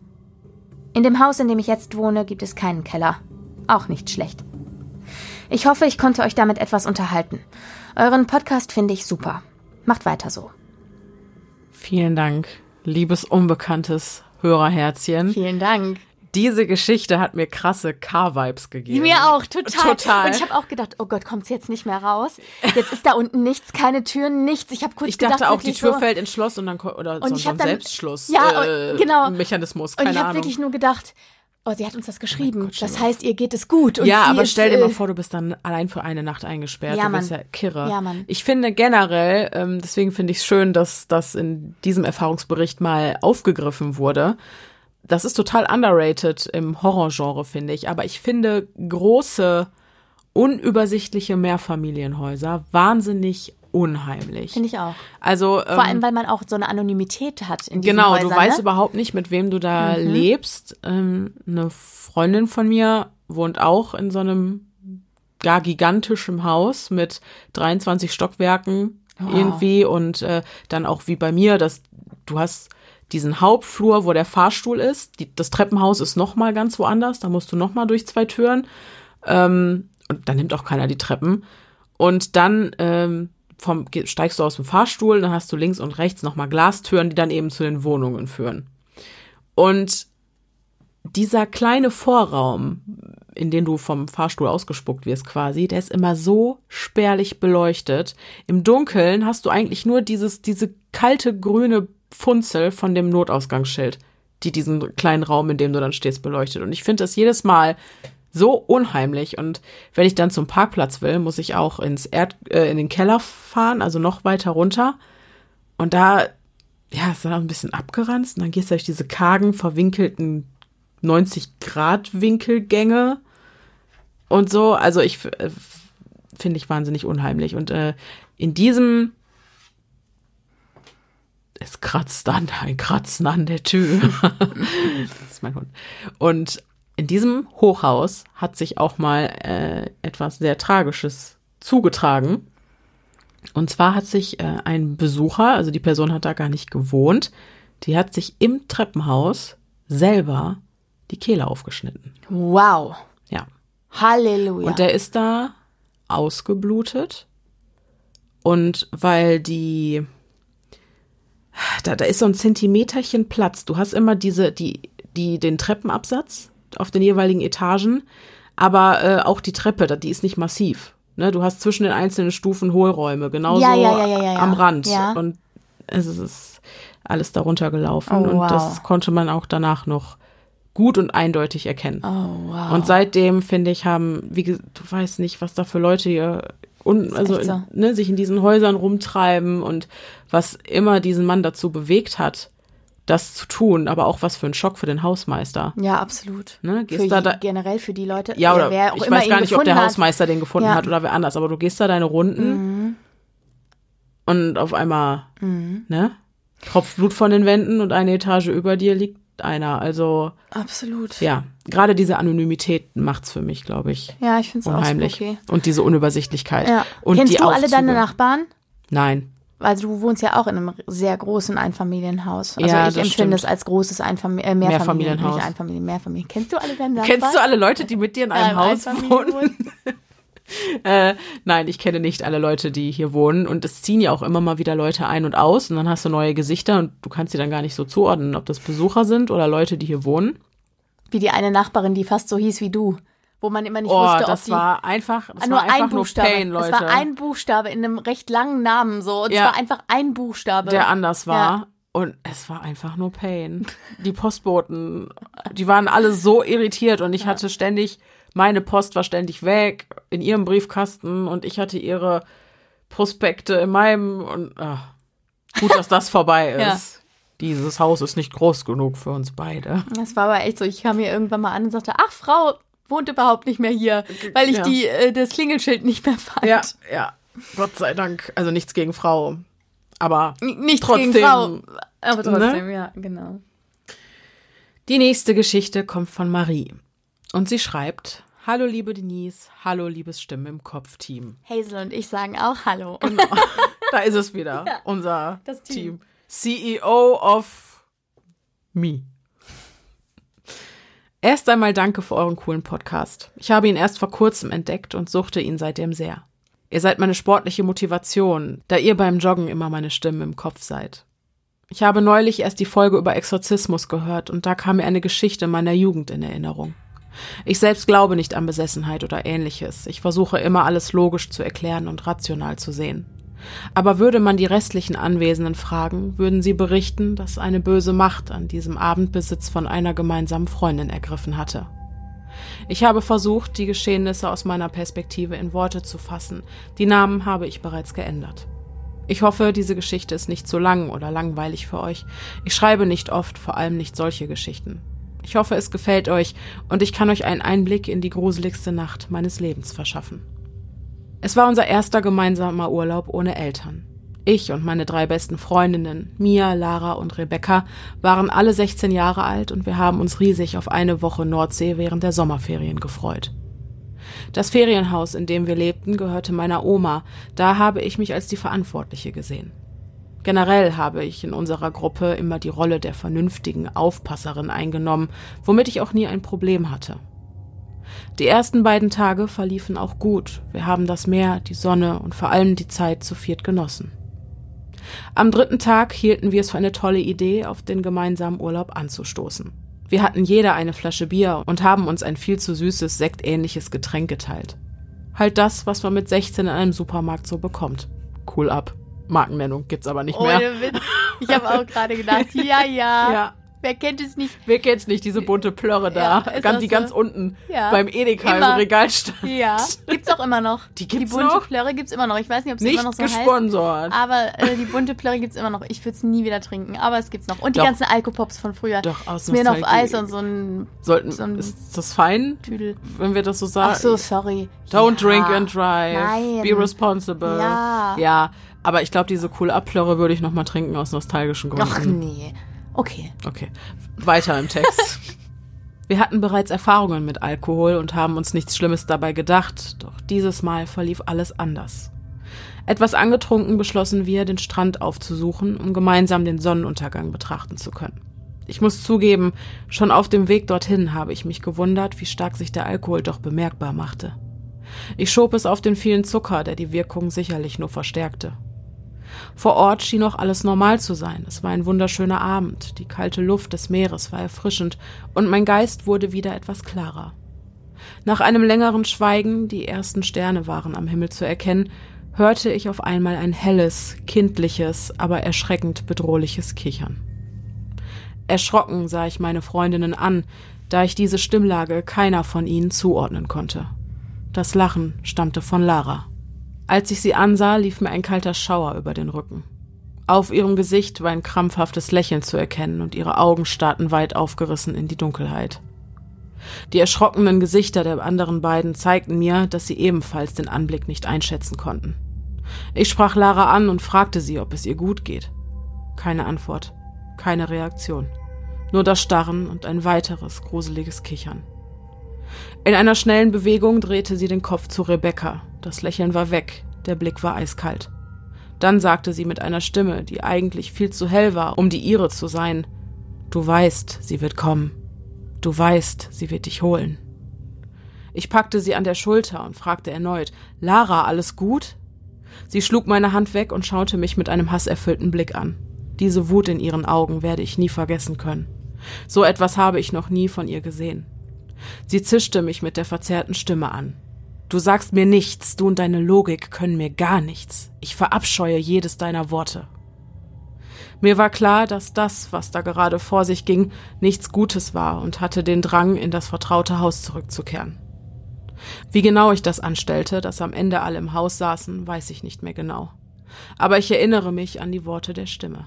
In dem Haus, in dem ich jetzt wohne, gibt es keinen Keller. Auch nicht schlecht. Ich hoffe, ich konnte euch damit etwas unterhalten. Euren Podcast finde ich super. Macht weiter so. Vielen Dank, liebes unbekanntes Hörerherzchen. Vielen Dank. Diese Geschichte hat mir krasse Car-Vibes gegeben. Mir auch, total. Total. Und ich habe auch gedacht, oh Gott, kommt's jetzt nicht mehr raus? Jetzt ist da unten nichts, keine Türen, nichts. Ich habe kurz Ich dachte gedacht, auch, die Tür so, fällt ins Schloss und dann oder so, ich so hab ein Selbstschluss. Ja, äh, und- genau. Mechanismus, Und keine ich habe wirklich nur gedacht, oh, sie hat uns das geschrieben. Gott, stell das heißt, ihr geht es gut. Ja, aber ist, stell dir äh, mal vor, du bist dann allein für eine Nacht eingesperrt. Ja, du bist ja kirre. Ja, Mann. Ich finde generell, ähm, deswegen finde ich es schön, dass das in diesem Erfahrungsbericht mal aufgegriffen wurde. Das ist total underrated im Horrorgenre, finde ich. Aber ich finde große, unübersichtliche Mehrfamilienhäuser wahnsinnig unheimlich. Finde ich auch. Also Vor allem, weil man auch so eine Anonymität hat in diesen Genau, Häusern, du weißt ne? überhaupt nicht, mit wem du da lebst. Ähm, eine Freundin von mir wohnt auch in so einem gar gigantischem Haus mit 23 Stockwerken irgendwie und äh, dann auch wie bei mir, dass du hast diesen Hauptflur, wo der Fahrstuhl ist. Die, das Treppenhaus ist noch mal ganz woanders. Da musst du noch mal durch zwei Türen. Ähm, und dann nimmt auch keiner die Treppen. Und dann ähm, vom, steigst du aus dem Fahrstuhl, dann hast du links und rechts nochmal Glastüren, die dann eben zu den Wohnungen führen. Und dieser kleine Vorraum, in den du vom Fahrstuhl ausgespuckt wirst quasi, der ist immer so spärlich beleuchtet. Im Dunkeln hast du eigentlich nur dieses, diese kalte grüne Funzel von dem Notausgangsschild, die diesen kleinen Raum, in dem du dann stehst, beleuchtet. Und ich finde das jedes Mal so unheimlich. Und wenn ich dann zum Parkplatz will, muss ich auch ins Erd, äh, in den Keller fahren, also noch weiter runter. Und da, ja, ist dann auch ein bisschen abgeranzt. Und dann gehst du durch diese kargen, verwinkelten 90-Grad-Winkelgänge und so. Also ich äh, finde ich wahnsinnig unheimlich. Und äh, in diesem es kratzt an, ein Kratzen an der Tür. das ist mein Hund. Und in diesem Hochhaus hat sich auch mal äh, etwas sehr Tragisches zugetragen. Und zwar hat sich äh, ein Besucher, also die Person hat da gar nicht gewohnt, die hat sich im Treppenhaus selber die Kehle aufgeschnitten. Wow. Ja. Halleluja. Und der ist da ausgeblutet. Und weil die, da, da ist so ein Zentimeterchen Platz. Du hast immer diese, die, die, den Treppenabsatz auf den jeweiligen Etagen, aber äh, auch die Treppe, die ist nicht massiv. Ne? Du hast zwischen den einzelnen Stufen Hohlräume, genauso Ja, ja, ja, am Rand. Und es ist alles darunter gelaufen. Oh, und wow. das konnte man auch danach noch gut und eindeutig erkennen. oh, wow. Und seitdem, finde ich, haben, wie du weißt nicht, was da für Leute hier un, also so. ne, sich in diesen Häusern rumtreiben und was immer diesen Mann dazu bewegt hat, das zu tun, aber auch was für ein Schock für den Hausmeister. ja, absolut. Ne, gehst für da- da- generell für die Leute. Ja, oder wer auch ich immer weiß gar nicht, ob der hat. Hausmeister den gefunden Ja. hat oder wer anders, aber du gehst da deine Runden Mhm. und auf einmal, ne, tropft Blut von den Wänden und eine Etage über dir liegt einer. Also, Absolut. ja, gerade diese Anonymität macht's für mich, glaube ich. Ja, ich finde es auch unheimlich. so okay. Und diese Unübersichtlichkeit. Ja. Und Kennst du alle deine. Nachbarn? Nein. Also du wohnst ja auch in einem sehr großen Einfamilienhaus. Also Ja, ich empfinde es als großes Einfamilien, äh, Mehrfamilien, Mehrfamilienhaus. Nicht Einfamilien, Mehrfamilien. Kennst du alle deine Nachbarn? Kennst du alle Leute, die mit dir in einem im Haus wohnen? äh, nein, ich kenne nicht alle Leute, die hier wohnen. Und es ziehen ja auch immer mal wieder Leute ein und aus. Und dann hast du neue Gesichter und du kannst sie dann gar nicht so zuordnen, ob das Besucher sind oder Leute, die hier wohnen. Wie die eine Nachbarin, die fast so hieß wie du. Wo man immer nicht Oh, wusste, ob das die war einfach, das Ah, nur war einfach ein Buchstabe. nur Pain, Leute. Es war ein Buchstabe in einem recht langen Namen so. Und Ja. es war einfach ein Buchstabe. der anders war. Ja. Und es war einfach nur Pain. Die Postboten, die waren alle so irritiert und ich hatte ständig, meine Post war ständig weg in ihrem Briefkasten und ich hatte ihre Prospekte in meinem und ach, gut, dass das vorbei ist. Ja. Dieses Haus ist nicht groß genug für uns beide. Das war aber echt so. Ich kam hier irgendwann mal an und sagte, ach, Frau wohnt überhaupt nicht mehr hier, weil ich Ja. die, äh, das Klingelschild nicht mehr fand. Ja, ja. Gott sei Dank. Also nichts gegen Frau. Aber N- Nichts Trotzdem, gegen Frau. Aber trotzdem, ne? ja, genau. Die nächste Geschichte kommt von Marie. Und sie schreibt: Hallo, liebe Denise. Hallo, liebes Stimme im Kopf-Team. Hazel und ich sagen auch Hallo. Da ist es wieder, unser das Team. Team. CEO of me. Erst einmal danke für euren coolen Podcast. Ich habe ihn erst vor kurzem entdeckt und suchte ihn seitdem sehr. Ihr seid meine sportliche Motivation, da ihr beim Joggen immer meine Stimme im Kopf seid. Ich habe neulich erst die Folge über Exorzismus gehört und da kam mir eine Geschichte meiner Jugend in Erinnerung. Ich selbst glaube nicht an Besessenheit oder ähnliches. Ich versuche immer alles logisch zu erklären und rational zu sehen. Aber würde man die restlichen Anwesenden fragen, würden sie berichten, dass eine böse Macht an diesem Abend Besitz von einer gemeinsamen Freundin ergriffen hatte. Ich habe versucht, die Geschehnisse aus meiner Perspektive in Worte zu fassen. Die Namen habe ich bereits geändert. Ich hoffe, diese Geschichte ist nicht zu lang oder langweilig für euch. Ich schreibe nicht oft, vor allem nicht solche Geschichten. Ich hoffe, es gefällt euch und ich kann euch einen Einblick in die gruseligste Nacht meines Lebens verschaffen. Es war unser erster gemeinsamer Urlaub ohne Eltern. Ich und meine drei besten Freundinnen, Mia, Lara und Rebecca, waren alle 16 Jahre alt und wir haben uns riesig auf eine Woche Nordsee während der Sommerferien gefreut. Das Ferienhaus, in dem wir lebten, gehörte meiner Oma, da habe ich mich als die Verantwortliche gesehen. Generell habe ich in unserer Gruppe immer die Rolle der vernünftigen Aufpasserin eingenommen, womit ich auch nie ein Problem hatte. Die ersten beiden Tage verliefen auch gut. Wir haben das Meer, die Sonne und vor allem die Zeit zu viert genossen. Am dritten Tag hielten wir es für eine tolle Idee, auf den gemeinsamen Urlaub anzustoßen. Wir hatten jeder eine Flasche Bier und haben uns ein viel zu süßes, sektähnliches Getränk geteilt. Halt das, was man mit 16 in einem Supermarkt so bekommt. Cool ab. Markennennung gibt's aber nicht mehr. Ohne Witz. Ich habe auch gerade gedacht, ja, ja. Ja, Wer kennt es nicht? wer kennt's nicht, diese bunte Plörre da, Ja, ganz, die so. ganz unten Ja. beim Edeka im Immer. Regal stand. Ja, gibt's auch immer noch. Die gibt's die bunte noch? Plörre gibt's immer noch. Ich weiß nicht, ob es immer noch so heißt. gesponsert. Aber äh, die bunte Plörre gibt's immer noch. Ich würde es nie wieder trinken, aber es gibt's noch. Und die Doch. ganzen Alkopops von früher. Doch, aus Mir auf. Eis und so ein Sollten, so ein ist das fein, Tüdel. wenn wir das so sagen? Ach so, sorry. Don't ja. drink and drive. Nein. Be responsible. Ja. Ja, aber ich glaube, diese coole Abplörre würde ich noch mal trinken aus nostalgischen Gründen. Ach nee. Okay. Okay, weiter im Text. Wir hatten bereits Erfahrungen mit Alkohol und haben uns nichts Schlimmes dabei gedacht, doch dieses Mal verlief alles anders. Etwas angetrunken beschlossen wir, den Strand aufzusuchen, um gemeinsam den Sonnenuntergang betrachten zu können. Ich muss zugeben, schon auf dem Weg dorthin habe ich mich gewundert, wie stark sich der Alkohol doch bemerkbar machte. Ich schob es auf den vielen Zucker, der die Wirkung sicherlich nur verstärkte. Vor Ort schien auch alles normal zu sein. Es war ein wunderschöner Abend, die kalte Luft des Meeres war erfrischend und mein Geist wurde wieder etwas klarer. Nach einem längeren Schweigen, die ersten Sterne waren am Himmel zu erkennen, hörte ich auf einmal ein helles, kindliches, aber erschreckend bedrohliches Kichern. Erschrocken sah ich meine Freundinnen an, da ich diese Stimmlage keiner von ihnen zuordnen konnte. Das Lachen stammte von Lara. Als ich sie ansah, lief mir ein kalter Schauer über den Rücken. Auf ihrem Gesicht war ein krampfhaftes Lächeln zu erkennen und ihre Augen starrten weit aufgerissen in die Dunkelheit. Die erschrockenen Gesichter der anderen beiden zeigten mir, dass sie ebenfalls den Anblick nicht einschätzen konnten. Ich sprach Lara an und fragte sie, ob es ihr gut geht. Keine Antwort, keine Reaktion. Nur das Starren und ein weiteres gruseliges Kichern. In einer schnellen Bewegung drehte sie den Kopf zu Rebecca. Das Lächeln war weg, der Blick war eiskalt. Dann sagte sie mit einer Stimme, die eigentlich viel zu hell war, um die ihre zu sein, Du weißt, sie wird kommen. Du weißt, sie wird dich holen. Ich packte sie an der Schulter und fragte erneut, Lara, alles gut? Sie schlug meine Hand weg und schaute mich mit einem hasserfüllten Blick an. Diese Wut in ihren Augen werde ich nie vergessen können. So etwas habe ich noch nie von ihr gesehen. Sie zischte mich mit der verzerrten Stimme an. Du sagst mir nichts, du und deine Logik können mir gar nichts. Ich verabscheue jedes deiner Worte. Mir war klar, dass das, was da gerade vor sich ging, nichts Gutes war und hatte den Drang, in das vertraute Haus zurückzukehren. Wie genau ich das anstellte, dass am Ende alle im Haus saßen, weiß ich nicht mehr genau. Aber ich erinnere mich an die Worte der Stimme.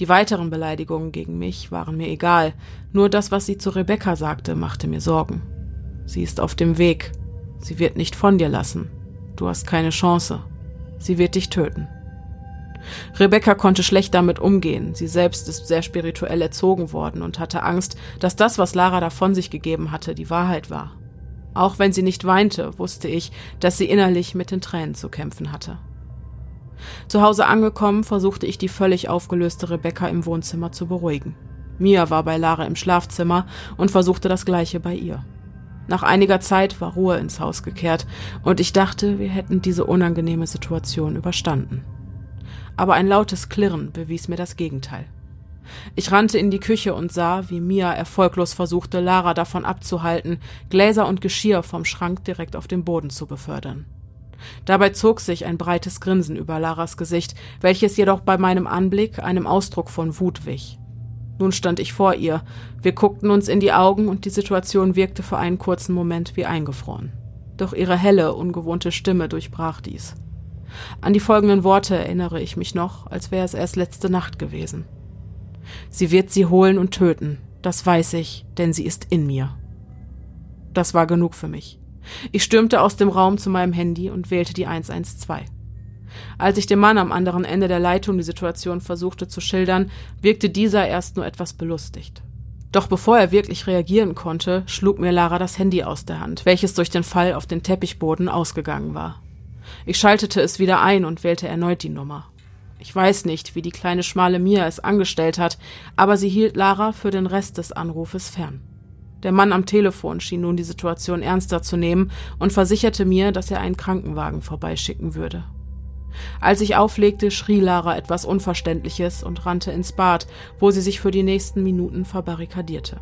Die weiteren Beleidigungen gegen mich waren mir egal, nur das, was sie zu Rebecca sagte, machte mir Sorgen. Sie ist auf dem Weg. Sie wird nicht von dir lassen. Du hast keine Chance. Sie wird dich töten. Rebecca konnte schlecht damit umgehen. Sie selbst ist sehr spirituell erzogen worden und hatte Angst, dass das, was Lara davon sich gegeben hatte, die Wahrheit war. Auch wenn sie nicht weinte, wusste ich, dass sie innerlich mit den Tränen zu kämpfen hatte. Zu Hause angekommen, versuchte ich die völlig aufgelöste Rebecca im Wohnzimmer zu beruhigen. Mia war bei Lara im Schlafzimmer und versuchte das gleiche bei ihr. Nach einiger Zeit war Ruhe ins Haus gekehrt und ich dachte, wir hätten diese unangenehme Situation überstanden. Aber ein lautes Klirren bewies mir das Gegenteil. Ich rannte in die Küche und sah, wie Mia erfolglos versuchte, Lara davon abzuhalten, Gläser und Geschirr vom Schrank direkt auf den Boden zu befördern. Dabei zog sich ein breites Grinsen über Laras Gesicht, welches jedoch bei meinem Anblick einem Ausdruck von Wut wich. Nun stand ich vor ihr. Wir guckten uns in die Augen und die Situation wirkte für einen kurzen Moment wie eingefroren. Doch ihre helle, ungewohnte Stimme durchbrach dies. An die folgenden Worte erinnere ich mich noch, als wäre es erst letzte Nacht gewesen. Sie wird sie holen und töten, das weiß ich, denn sie ist in mir. Das war genug für mich. Ich stürmte aus dem Raum zu meinem Handy und wählte die 112. Als ich dem Mann am anderen Ende der Leitung die Situation versuchte zu schildern, wirkte dieser erst nur etwas belustigt. Doch bevor er wirklich reagieren konnte, schlug mir Lara das Handy aus der Hand, welches durch den Fall auf den Teppichboden ausgegangen war. Ich schaltete es wieder ein und wählte erneut die Nummer. Ich weiß nicht, wie die kleine schmale Mia es angestellt hat, aber sie hielt Lara für den Rest des Anrufes fern. Der Mann am Telefon schien nun die Situation ernster zu nehmen und versicherte mir, dass er einen Krankenwagen vorbeischicken würde. Als ich auflegte, schrie Lara etwas Unverständliches und rannte ins Bad, wo sie sich für die nächsten Minuten verbarrikadierte.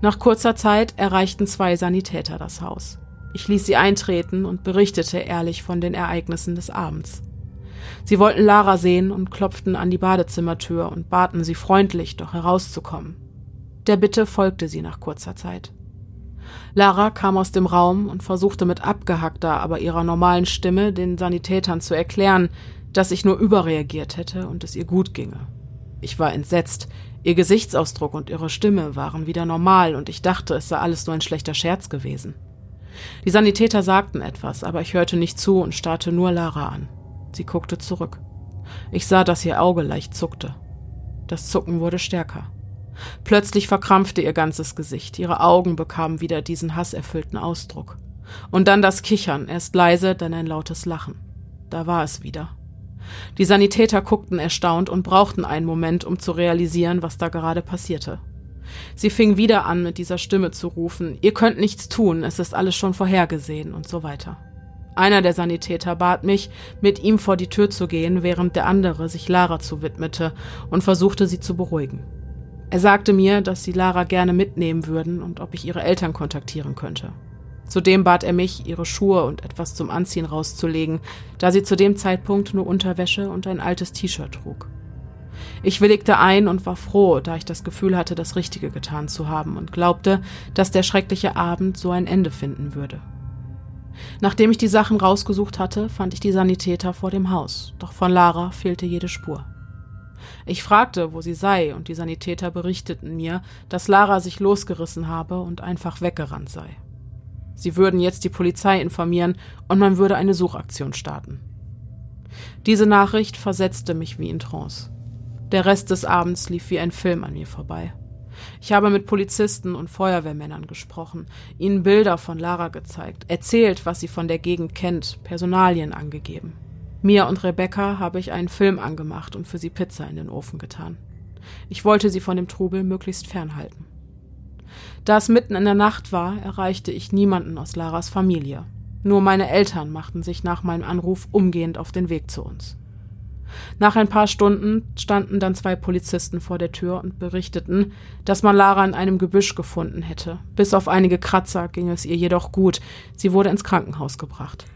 Nach kurzer Zeit erreichten zwei Sanitäter das Haus. Ich ließ sie eintreten und berichtete ehrlich von den Ereignissen des Abends. Sie wollten Lara sehen und klopften an die Badezimmertür und baten sie freundlich, doch herauszukommen. Der Bitte folgte sie nach kurzer Zeit. Lara kam aus dem Raum und versuchte mit abgehackter, aber ihrer normalen Stimme den Sanitätern zu erklären, dass ich nur überreagiert hätte und es ihr gut ginge. Ich war entsetzt. Ihr Gesichtsausdruck und ihre Stimme waren wieder normal und ich dachte, es sei alles nur ein schlechter Scherz gewesen. Die Sanitäter sagten etwas, aber ich hörte nicht zu und starrte nur Lara an. Sie guckte zurück. Ich sah, dass ihr Auge leicht zuckte. Das Zucken wurde stärker. Plötzlich verkrampfte ihr ganzes Gesicht, ihre Augen bekamen wieder diesen hasserfüllten Ausdruck. Und dann das Kichern, erst leise, dann ein lautes Lachen. Da war es wieder. Die Sanitäter guckten erstaunt und brauchten einen Moment, um zu realisieren, was da gerade passierte. Sie fing wieder an, mit dieser Stimme zu rufen, ihr könnt nichts tun, es ist alles schon vorhergesehen und so weiter. Einer der Sanitäter bat mich, mit ihm vor die Tür zu gehen, während der andere sich Lara zuwidmete und versuchte sie zu beruhigen. Er sagte mir, dass sie Lara gerne mitnehmen würden und ob ich ihre Eltern kontaktieren könnte. Zudem bat er mich, ihre Schuhe und etwas zum Anziehen rauszulegen, da sie zu dem Zeitpunkt nur Unterwäsche und ein altes T-Shirt trug. Ich willigte ein und war froh, da ich das Gefühl hatte, das Richtige getan zu haben und glaubte, dass der schreckliche Abend so ein Ende finden würde. Nachdem ich die Sachen rausgesucht hatte, fand ich die Sanitäter vor dem Haus, doch von Lara fehlte jede Spur. Ich fragte, wo sie sei, und die Sanitäter berichteten mir, dass Lara sich losgerissen habe und einfach weggerannt sei. Sie würden jetzt die Polizei informieren und man würde eine Suchaktion starten. Diese Nachricht versetzte mich wie in Trance. Der Rest des Abends lief wie ein Film an mir vorbei. Ich habe mit Polizisten und Feuerwehrmännern gesprochen, ihnen Bilder von Lara gezeigt, erzählt, was sie von der Gegend kennt, Personalien angegeben. Mia und Rebecca habe ich einen Film angemacht und für sie Pizza in den Ofen getan. Ich wollte sie von dem Trubel möglichst fernhalten. Da es mitten in der Nacht war, erreichte ich niemanden aus Laras Familie. Nur meine Eltern machten sich nach meinem Anruf umgehend auf den Weg zu uns. Nach ein paar Stunden standen dann zwei Polizisten vor der Tür und berichteten, dass man Lara in einem Gebüsch gefunden hätte. Bis auf einige Kratzer ging es ihr jedoch gut. Sie wurde ins Krankenhaus gebracht.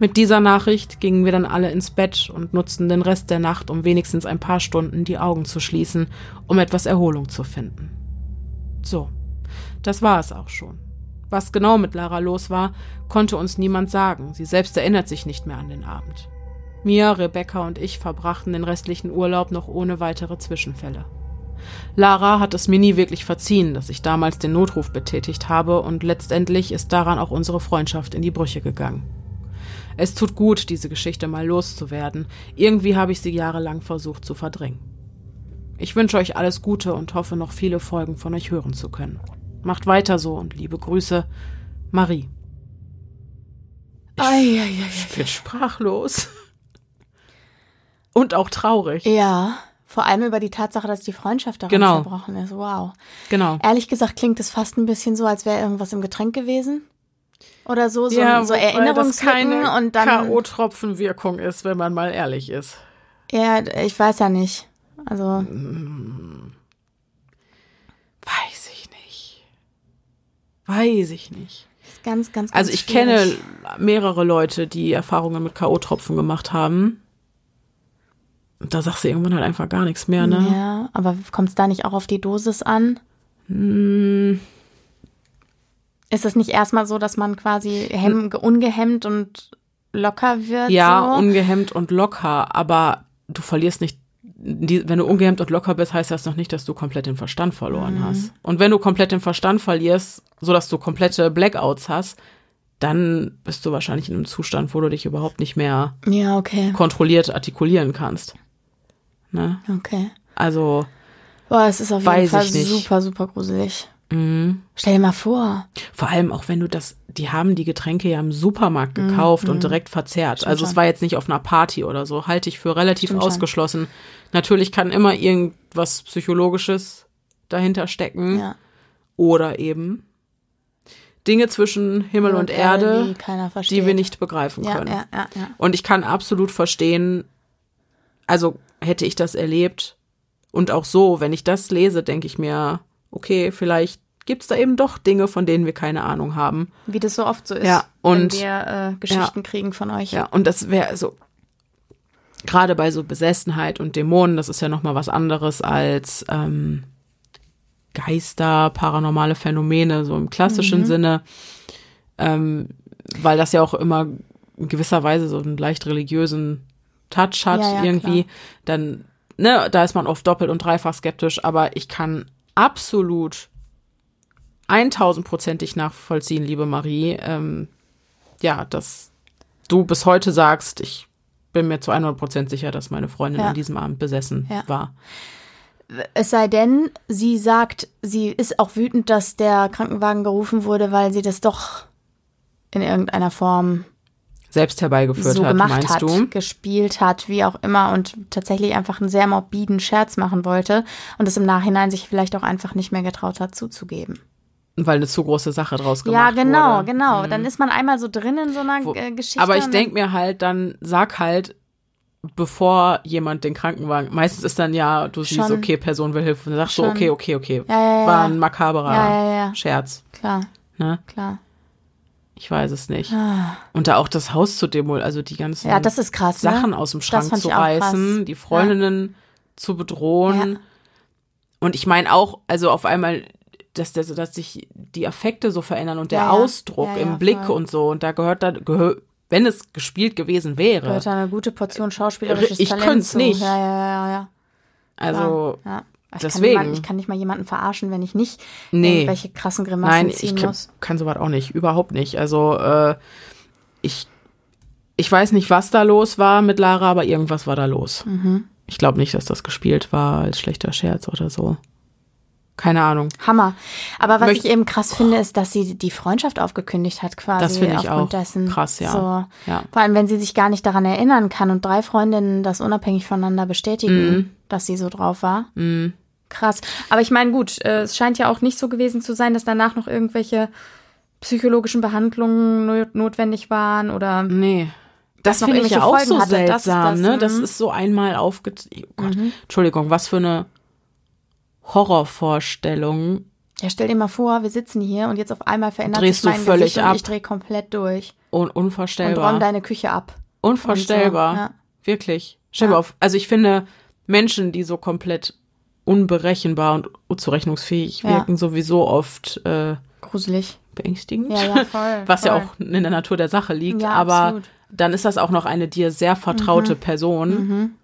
Mit dieser Nachricht gingen wir dann alle ins Bett und nutzten den Rest der Nacht, um wenigstens ein paar Stunden die Augen zu schließen, um etwas Erholung zu finden. So, das war es auch schon. Was genau mit Lara los war, konnte uns niemand sagen. Sie selbst erinnert sich nicht mehr an den Abend. Mia, Rebecca und ich verbrachten den restlichen Urlaub noch ohne weitere Zwischenfälle. Lara hat es mir nie wirklich verziehen, dass ich damals den Notruf betätigt habe, und letztendlich ist daran auch unsere Freundschaft in die Brüche gegangen. Es tut gut, diese Geschichte mal loszuwerden. Irgendwie habe ich sie jahrelang versucht zu verdrängen. Ich wünsche euch alles Gute und hoffe, noch viele Folgen von euch hören zu können. Macht weiter so und liebe Grüße, Marie. Ich, ich bin sprachlos. Und auch traurig. Ja, Vor allem über die Tatsache, dass die Freundschaft daran Genau. zerbrochen ist. Wow. Genau. Ehrlich gesagt klingt es fast ein bisschen so, als wäre irgendwas im Getränk gewesen. Oder so, so, ja, so Erinnerungslücken und dann. K.O.-Tropfenwirkung ist, wenn man mal ehrlich ist. Ja, ich weiß ja nicht. Also, Weiß ich nicht. Weiß ich nicht. ist ganz, ganz, ganz Also ich schwierig. kenne mehrere Leute, die Erfahrungen mit K.O.-Tropfen gemacht haben. Und Da sagst du irgendwann halt einfach gar nichts mehr, ne? Ja, aber kommt es da nicht auch auf die Dosis an? Hm, Ist es nicht erstmal so, dass man quasi hemm, ungehemmt und locker wird? ja, so? ungehemmt und locker, aber du verlierst nicht. Die, wenn du ungehemmt und locker bist, heißt das noch nicht, dass du komplett den Verstand verloren Mhm. hast. Und wenn du komplett den Verstand verlierst, sodass du komplette Blackouts hast, dann bist du wahrscheinlich in einem Zustand, wo du dich überhaupt nicht mehr ja, okay. kontrolliert artikulieren kannst. Ne? Okay. Also, Boah, es ist auf jeden Fall super, super gruselig. Mh. Stell dir mal vor. vor allem auch wenn du das, die haben die Getränke ja im Supermarkt gekauft und direkt verzehrt. also es Mhm, schon. war jetzt nicht auf einer Party oder so, halte ich für relativ Stimmt schon. ausgeschlossen. Natürlich kann immer irgendwas Psychologisches dahinter stecken Ja. oder eben Dinge zwischen Himmel und, Erde, die die wir nicht begreifen ja, können. ja, ja, ja. Und ich kann absolut verstehen, also hätte ich das erlebt und auch so, wenn ich das lese, denke ich mir, okay, vielleicht gibt's da eben doch Dinge, von denen wir keine Ahnung haben. Wie das so oft so ist, Ja, und- wenn wir äh, Geschichten kriegen von euch. Ja, und das wäre so, gerade bei so Besessenheit und Dämonen, das ist ja nochmal was anderes als ähm, Geister, paranormale Phänomene, so im klassischen Mhm. Sinne, ähm, weil das ja auch immer in gewisser Weise so einen leicht religiösen Touch hat Ja, ja, irgendwie, dann, ne, da ist man oft doppelt und dreifach skeptisch, aber ich kann absolut 1000-prozentig nachvollziehen, liebe Marie, ähm, ja, dass du bis heute sagst, ich bin mir zu 100 Prozent sicher, dass meine Freundin Ja. an diesem Abend besessen Ja. war. Es sei denn, sie sagt, sie ist auch wütend, dass der Krankenwagen gerufen wurde, weil sie das doch in irgendeiner Form Selbst herbeigeführt so hat, gemacht meinst hat, du? gespielt hat, wie auch immer und tatsächlich einfach einen sehr morbiden Scherz machen wollte und es im Nachhinein sich vielleicht auch einfach nicht mehr getraut hat zuzugeben. Weil eine zu große Sache draus Ja, gemacht genau, wurde. genau. Dann ist man einmal so drin in so einer Wo- äh, Geschichte. Aber ich denke mir halt, dann sag halt, bevor jemand den Krankenwagen, meistens ist dann ja, du siehst, Schon. okay, Person will Hilfe, dann sagst du, Schon. okay, okay, okay, Ja, ja, ja. war ein makaberer Ja, ja, ja. Scherz, Klar, ne? klar. Ich weiß es nicht. Ah. Und da auch das Haus zu demol, also die ganzen Ja, das ist krass. Sachen ne? aus dem Schrank zu reißen, krass. die Freundinnen zu bedrohen. Ja. Und ich meine auch, also auf einmal, dass, dass, dass sich die Affekte so verändern und der Ja. Ausdruck Ja, ja, im Blick voll. und so. Und da gehört da, gehör, wenn es gespielt gewesen wäre, Gehört da eine gute Portion schauspielerisches Ich Talent könnt's zu. nicht. Ja, ja, ja, ja. also. Ich deswegen. Kann niemand, ich kann nicht mal jemanden verarschen, wenn ich nicht Nee. irgendwelche krassen Grimassen nein, ziehen ich kann, muss. kann sowas auch nicht, überhaupt nicht. Also äh, ich, ich weiß nicht, was da los war mit Lara, aber irgendwas war da los. Mhm. Ich glaube nicht, dass das gespielt war als schlechter Scherz oder so. Keine Ahnung. Hammer. Aber was Möcht- ich eben krass finde, ist, dass sie die Freundschaft aufgekündigt hat quasi. Das finde ich aufgrund auch dessen. krass, ja. So. Ja. Vor allem, wenn sie sich gar nicht daran erinnern kann und drei Freundinnen das unabhängig voneinander bestätigen, Mhm. dass sie so drauf war. Krass. Aber ich meine, gut, äh, es scheint ja auch nicht so gewesen zu sein, dass danach noch irgendwelche psychologischen Behandlungen not notwendig waren oder. Nee. Das finde ich ja irgendwelche auch Folgen so hatte. Das ist seltsam, das, ne? Das mhm. ist so einmal aufge... Oh Gott, Entschuldigung, was für eine Horrorvorstellung. Ja, stell dir mal vor, wir sitzen hier und jetzt auf einmal verändert Drehst sich du mein völlig Gesicht und ab. ich drehe komplett durch Un und unvorstellbar. deine Küche ab. Unvorstellbar. Und so, ja. Wirklich. Stell Ja. mal auf. Also ich finde, Menschen, die so komplett unberechenbar und unzurechnungsfähig Ja. wirken, sowieso oft äh, Gruselig. beängstigend. Ja, ja, voll. Was ja voll. auch in der Natur der Sache liegt. Ja, aber absolut. dann ist das auch noch eine dir sehr vertraute Person.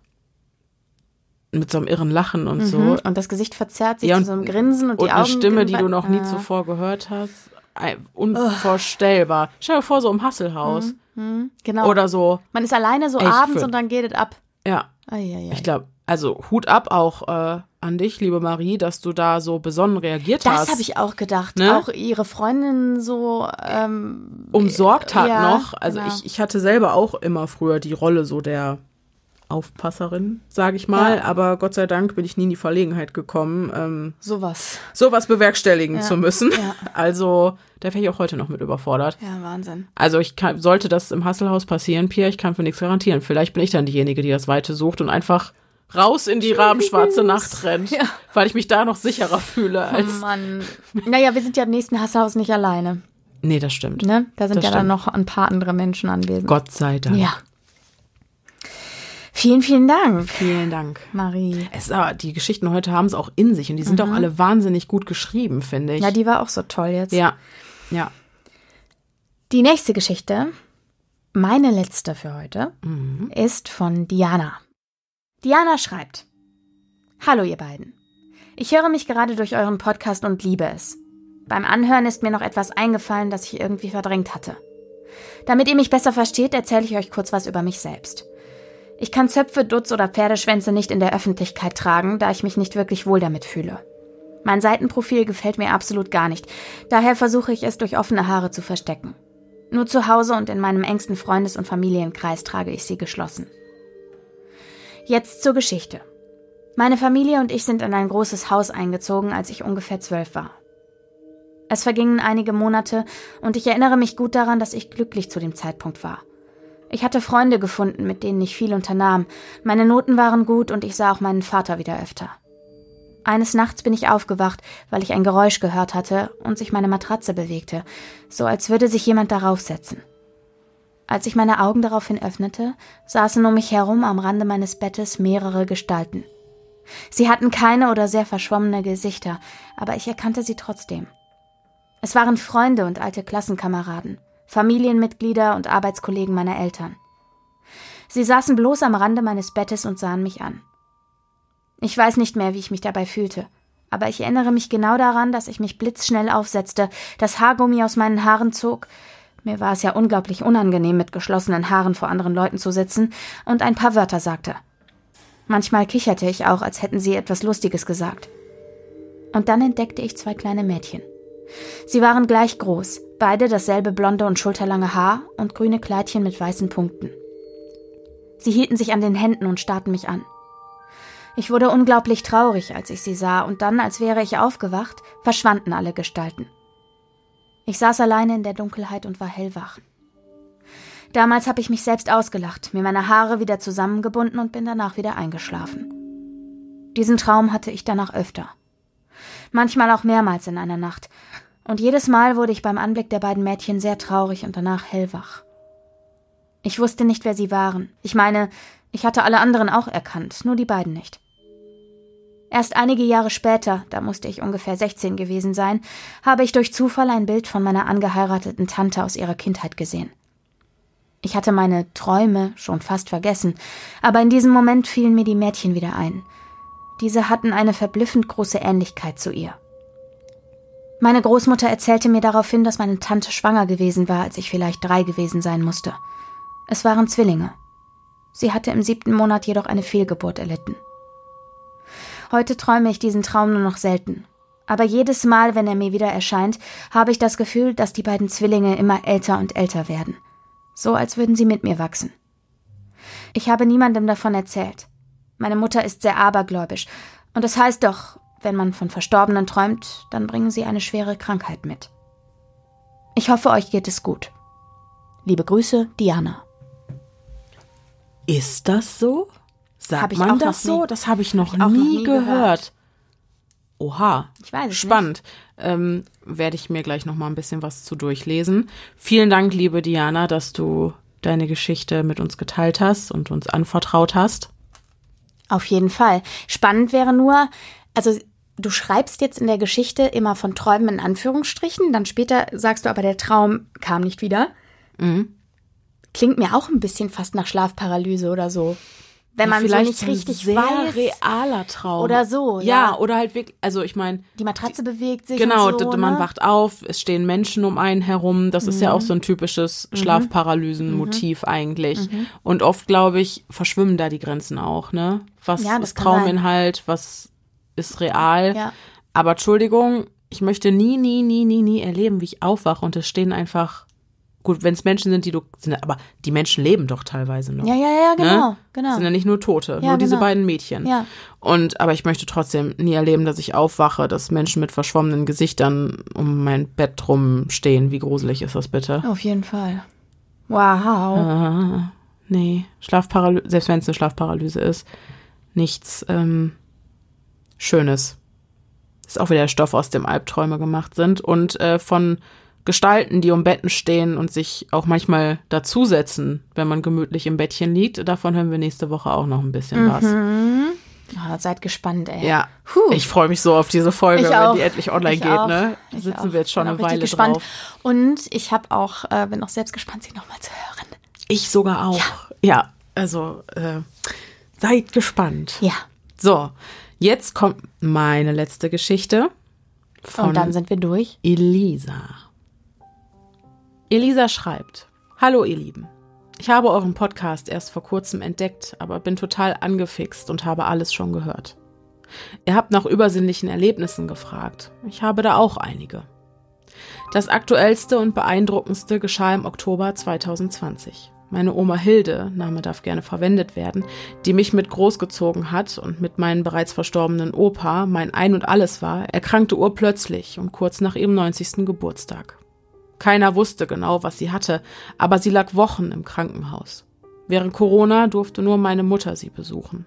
Mit so einem irren Lachen und so. Mhm. Und das Gesicht verzerrt sich Ja, zu und- so einem Grinsen und, die Und eine Augen. Stimme, die du noch nie Ja. zuvor gehört hast. Unvorstellbar. Stell dir vor, so im Hasselhaus. Genau. Oder so. Man ist alleine so Echt abends und dann geht es ab. Ja. Eieiei. Ich glaube, also Hut ab auch äh, an dich, liebe Marie, dass du da so besonnen reagiert hast. Das habe ich auch gedacht. Ne? Auch ihre Freundin so. Ähm, umsorgt hat Ja, noch. Also genau. ich, ich hatte selber auch immer früher die Rolle so der Aufpasserin, sage ich mal. Ja. Aber Gott sei Dank bin ich nie in die Verlegenheit gekommen, ähm, Sowas. sowas bewerkstelligen Ja. zu müssen. Ja. Also da wäre ich auch heute noch mit überfordert. Ja, Wahnsinn. Also ich kann, sollte das im Hasselhaus passieren, Pia, ich kann für nichts garantieren. Vielleicht bin ich dann diejenige, die das Weite sucht und einfach raus in die rabenschwarze Nacht rennt, Ja. weil ich mich da noch sicherer fühle Oh als. Mann. Naja, wir sind ja im nächsten Hasshaus nicht alleine. Nee, das stimmt. Ne? Da sind Das ja dann stimmt. noch ein paar andere Menschen anwesend. Gott sei Dank. Ja. Vielen, vielen Dank, Vielen Dank. Marie. Es, aber die Geschichten heute haben es auch in sich und die sind auch alle wahnsinnig gut geschrieben, finde ich. Mhm. Ja, die war auch so toll jetzt. ja, ja. Die nächste Geschichte, meine letzte für heute, ist von Diana. Diana schreibt: Hallo, ihr beiden. Ich höre mich gerade durch euren Podcast und liebe es. Beim Anhören ist mir noch etwas eingefallen, das ich irgendwie verdrängt hatte. Damit ihr mich besser versteht, erzähle ich euch kurz was über mich selbst. Ich kann Zöpfe, Dutz oder Pferdeschwänze nicht in der Öffentlichkeit tragen, da ich mich nicht wirklich wohl damit fühle. Mein Seitenprofil gefällt mir absolut gar nicht, daher versuche ich es durch offene Haare zu verstecken. Nur zu Hause und in meinem engsten Freundes- und Familienkreis trage ich sie geschlossen. Jetzt zur Geschichte. Meine Familie und ich sind in ein großes Haus eingezogen, als ich ungefähr zwölf war. Es vergingen einige Monate und ich erinnere mich gut daran, dass ich glücklich zu dem Zeitpunkt war. Ich hatte Freunde gefunden, mit denen ich viel unternahm. Meine Noten waren gut und ich sah auch meinen Vater wieder öfter. Eines Nachts bin ich aufgewacht, weil ich ein Geräusch gehört hatte und sich meine Matratze bewegte, so als würde sich jemand darauf setzen. Als ich meine Augen daraufhin öffnete, saßen um mich herum am Rande meines Bettes mehrere Gestalten. Sie hatten keine oder sehr verschwommene Gesichter, aber ich erkannte sie trotzdem. Es waren Freunde und alte Klassenkameraden, Familienmitglieder und Arbeitskollegen meiner Eltern. Sie saßen bloß am Rande meines Bettes und sahen mich an. Ich weiß nicht mehr, wie ich mich dabei fühlte, aber ich erinnere mich genau daran, dass ich mich blitzschnell aufsetzte, das Haargummi aus meinen Haaren zog, mir war es ja unglaublich unangenehm, mit geschlossenen Haaren vor anderen Leuten zu sitzen, und ein paar Wörter sagte. Manchmal kicherte ich auch, als hätten sie etwas Lustiges gesagt. Und dann entdeckte ich zwei kleine Mädchen. Sie waren gleich groß, beide dasselbe blonde und schulterlange Haar und grüne Kleidchen mit weißen Punkten. Sie hielten sich an den Händen und starrten mich an. Ich wurde unglaublich traurig, als ich sie sah, und dann, als wäre ich aufgewacht, verschwanden alle Gestalten. Ich saß alleine in der Dunkelheit und war hellwach. Damals habe ich mich selbst ausgelacht, mir meine Haare wieder zusammengebunden und bin danach wieder eingeschlafen. Diesen Traum hatte ich danach öfter. Manchmal auch mehrmals in einer Nacht. Und jedes Mal wurde ich beim Anblick der beiden Mädchen sehr traurig und danach hellwach. Ich wusste nicht, wer sie waren. Ich meine, ich hatte alle anderen auch erkannt, nur die beiden nicht. Erst einige Jahre später, da musste ich ungefähr 16 gewesen sein, habe ich durch Zufall ein Bild von meiner angeheirateten Tante aus ihrer Kindheit gesehen. Ich hatte meine Träume schon fast vergessen, aber in diesem Moment fielen mir die Mädchen wieder ein. Diese hatten eine verblüffend große Ähnlichkeit zu ihr. Meine Großmutter erzählte mir daraufhin, dass meine Tante schwanger gewesen war, als ich vielleicht drei gewesen sein musste. Es waren Zwillinge. Sie hatte im siebten Monat jedoch eine Fehlgeburt erlitten. Heute träume ich diesen Traum nur noch selten. Aber jedes Mal, wenn er mir wieder erscheint, habe ich das Gefühl, dass die beiden Zwillinge immer älter und älter werden. So als würden sie mit mir wachsen. Ich habe niemandem davon erzählt. Meine Mutter ist sehr abergläubisch. Und es heißt doch, wenn man von Verstorbenen träumt, dann bringen sie eine schwere Krankheit mit. Ich hoffe, euch geht es gut. Liebe Grüße, Diana. Ist das so? Sagt Hab man das noch nie- so? Das habe ich noch, ich auch noch nie nie gehört. gehört. Oha. Ich weiß es Spannend. Ähm, Werde ich mir gleich noch mal ein bisschen was zu durchlesen. Vielen Dank, liebe Diana, dass du deine Geschichte mit uns geteilt hast und uns anvertraut hast. Auf jeden Fall. Spannend wäre nur, also du schreibst jetzt in der Geschichte immer von Träumen in Anführungsstrichen, dann später sagst du aber, der Traum kam nicht wieder. Mhm. Klingt mir auch ein bisschen fast nach Schlafparalyse oder so. Wenn man so Vielleicht nicht ein richtig sehr weiß. realer Traum. Oder so, Ja, ja. oder halt wirklich, also ich meine, Die Matratze bewegt sich. Genau, so, man ne? wacht auf, es stehen Menschen um einen herum. Das ist Mhm. ja auch so ein typisches Schlafparalysen-Motiv eigentlich. Und oft, glaube ich, verschwimmen da die Grenzen auch, ne? Was Ja, das ist. Trauminhalt, was ist real? Ja. Aber Entschuldigung, ich möchte nie, nie, nie, nie, nie erleben, wie ich aufwache und es stehen einfach Gut, wenn es Menschen sind, die du, sind, aber die Menschen leben doch teilweise noch. Ja, ja, ja, genau, ne? genau. Sind ja nicht nur Tote, Ja, nur diese genau. beiden Mädchen. Ja. Und, aber ich möchte trotzdem nie erleben, dass ich aufwache, dass Menschen mit verschwommenen Gesichtern um mein Bett rumstehen. Wie gruselig ist das bitte? Auf jeden Fall. Wow. Ah, nee, Schlafparalyse, selbst wenn es eine Schlafparalyse ist, nichts ähm, Schönes. Ist auch wieder der Stoff, aus dem Albträume gemacht sind und äh, von Gestalten, die um Betten stehen und sich auch manchmal dazusetzen, wenn man gemütlich im Bettchen liegt. Davon hören wir nächste Woche auch noch ein bisschen was. Oh, seid gespannt, ey. Ja, Puh. ich freue mich so auf diese Folge, wenn die endlich online Ich geht. auch. Ne? Da Ich sitzen auch. wir jetzt schon Bin eine Weile gespannt. drauf. Und ich habe auch, äh, bin auch selbst gespannt, sie nochmal zu hören. Ich sogar auch. Ja, also äh, seid gespannt. Ja. So, jetzt kommt meine letzte Geschichte von Und dann sind wir durch. Elisa. Elisa schreibt: Hallo, ihr Lieben. Ich habe euren Podcast erst vor kurzem entdeckt, aber bin total angefixt und habe alles schon gehört. Ihr habt nach übersinnlichen Erlebnissen gefragt. Ich habe da auch einige. Das aktuellste und beeindruckendste geschah im Oktober 2020. Meine Oma Hilde, Name darf gerne verwendet werden, die mich mit großgezogen hat und mit meinem bereits verstorbenen Opa mein Ein und Alles war, erkrankte urplötzlich und kurz nach ihrem 90. Geburtstag. Keiner wusste genau, was sie hatte, aber sie lag Wochen im Krankenhaus. Während Corona durfte nur meine Mutter sie besuchen.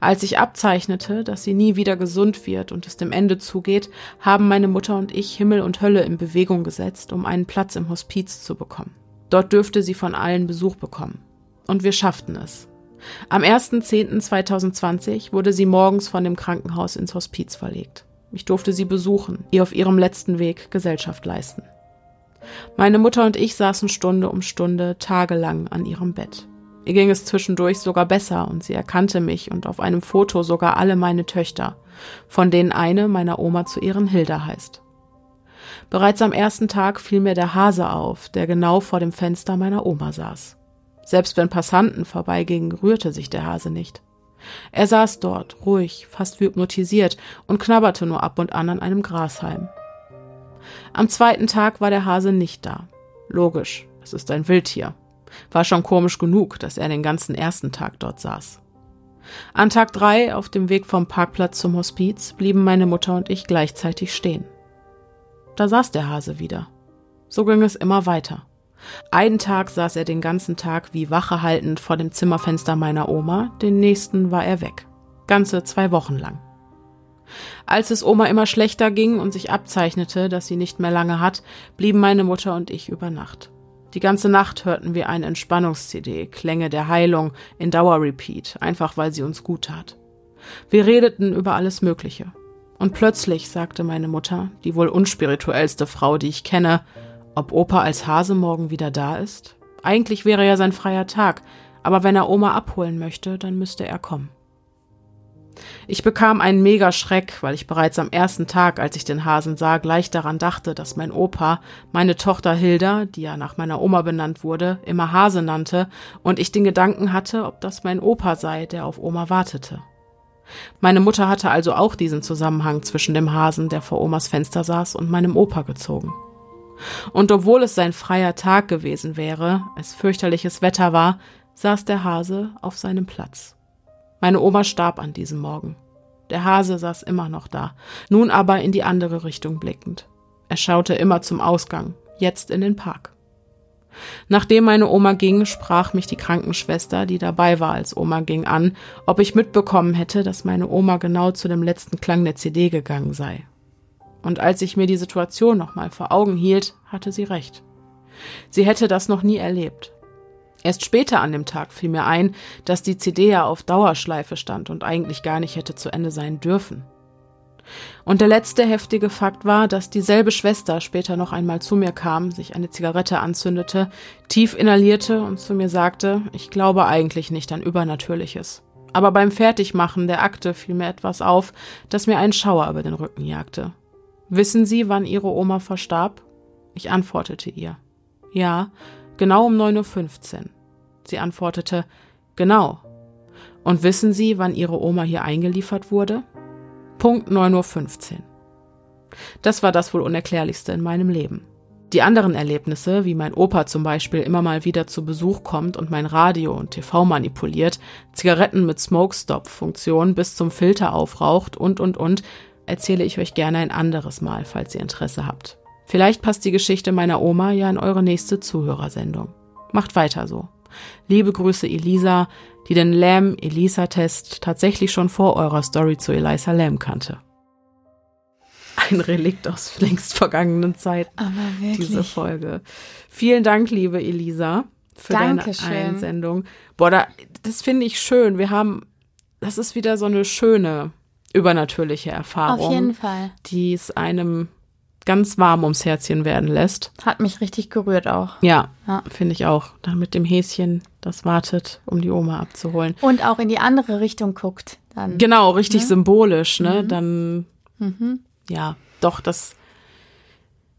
Als sich abzeichnete, dass sie nie wieder gesund wird und es dem Ende zugeht, haben meine Mutter und ich Himmel und Hölle in Bewegung gesetzt, um einen Platz im Hospiz zu bekommen. Dort dürfte sie von allen Besuch bekommen. Und wir schafften es. Am 1.10.2020 wurde sie morgens von dem Krankenhaus ins Hospiz verlegt. Ich durfte sie besuchen, ihr auf ihrem letzten Weg Gesellschaft leisten. Meine Mutter und ich saßen Stunde um Stunde tagelang an ihrem Bett. Ihr ging es zwischendurch sogar besser und sie erkannte mich und auf einem Foto sogar alle meine Töchter, von denen eine meiner Oma zu ihren Hilda heißt. Bereits am ersten Tag fiel mir der Hase auf, der genau vor dem Fenster meiner Oma saß. Selbst wenn Passanten vorbeigingen, rührte sich der Hase nicht. Er saß dort, ruhig, fast wie hypnotisiert und knabberte nur ab und an an einem Grashalm. Am zweiten Tag war der Hase nicht da. Logisch, es ist ein Wildtier. War schon komisch genug, dass er den ganzen ersten Tag dort saß. An Tag drei, auf dem Weg vom Parkplatz zum Hospiz, blieben meine Mutter und ich gleichzeitig stehen. Da saß der Hase wieder. So ging es immer weiter. Einen Tag saß er den ganzen Tag wie Wache haltend vor dem Zimmerfenster meiner Oma, den nächsten war er weg. Ganze zwei Wochen lang. Als es Oma immer schlechter ging und sich abzeichnete, dass sie nicht mehr lange hat, blieben meine Mutter und ich über Nacht. Die ganze Nacht hörten wir eine Entspannungs-CD, Klänge der Heilung in Dauerrepeat, einfach weil sie uns gut tat. Wir redeten über alles Mögliche. Und plötzlich sagte meine Mutter, die wohl unspirituellste Frau, die ich kenne, ob Opa als Hase morgen wieder da ist? Eigentlich wäre ja sein freier Tag, aber wenn er Oma abholen möchte, dann müsste er kommen. Ich bekam einen Megaschreck, weil ich bereits am ersten Tag, als ich den Hasen sah, gleich daran dachte, dass mein Opa meine Tochter Hilda, die ja nach meiner Oma benannt wurde, immer Hase nannte und ich den Gedanken hatte, ob das mein Opa sei, der auf Oma wartete. Meine Mutter hatte also auch diesen Zusammenhang zwischen dem Hasen, der vor Omas Fenster saß, und meinem Opa gezogen. Und obwohl es sein freier Tag gewesen wäre, es fürchterliches Wetter war, saß der Hase auf seinem Platz. Meine Oma starb an diesem Morgen. Der Hase saß immer noch da, nun aber in die andere Richtung blickend. Er schaute immer zum Ausgang, jetzt in den Park. Nachdem meine Oma ging, sprach mich die Krankenschwester, die dabei war, als Oma ging, an, ob ich mitbekommen hätte, dass meine Oma genau zu dem letzten Klang der CD gegangen sei. Und als ich mir die Situation nochmal vor Augen hielt, hatte sie recht. Sie hätte das noch nie erlebt. Erst später an dem Tag fiel mir ein, dass die CD ja auf Dauerschleife stand und eigentlich gar nicht hätte zu Ende sein dürfen. Und der letzte heftige Fakt war, dass dieselbe Schwester später noch einmal zu mir kam, sich eine Zigarette anzündete, tief inhalierte und zu mir sagte, ich glaube eigentlich nicht an Übernatürliches. Aber beim Fertigmachen der Akte fiel mir etwas auf, das mir einen Schauer über den Rücken jagte. Wissen Sie, wann Ihre Oma verstarb? Ich antwortete ihr. Ja, genau um 9.15 Uhr. Sie antwortete, genau. Und wissen Sie, wann Ihre Oma hier eingeliefert wurde? Punkt 9.15 Uhr. Das war das wohl Unerklärlichste in meinem Leben. Die anderen Erlebnisse, wie mein Opa zum Beispiel immer mal wieder zu Besuch kommt und mein Radio und TV manipuliert, Zigaretten mit Smoke-Stop-Funktion bis zum Filter aufraucht und, und, und, erzähle ich euch gerne ein anderes Mal, falls ihr Interesse habt. Vielleicht passt die Geschichte meiner Oma ja in eure nächste Zuhörersendung. Macht weiter so. Liebe Grüße Elisa, die den Lamb-Elisa-Test tatsächlich schon vor eurer Story zu Elisa Lamb kannte. Ein Relikt aus längst vergangenen Zeiten. Diese Folge. Vielen Dank, liebe Elisa, für Dankeschön. deine Einsendung. Boah, da, das finde ich schön. Wir haben, das ist wieder so eine schöne, übernatürliche Erfahrung. Auf jeden Fall. Die es einem ganz warm ums Herzchen werden lässt. Hat mich richtig gerührt auch. Ja, Ja. finde ich auch. Da mit dem Häschen, das wartet, um die Oma abzuholen. Und auch in die andere Richtung guckt. Dann. Genau, richtig Ne? symbolisch, ne? Dann, Mhm. ja, doch, das.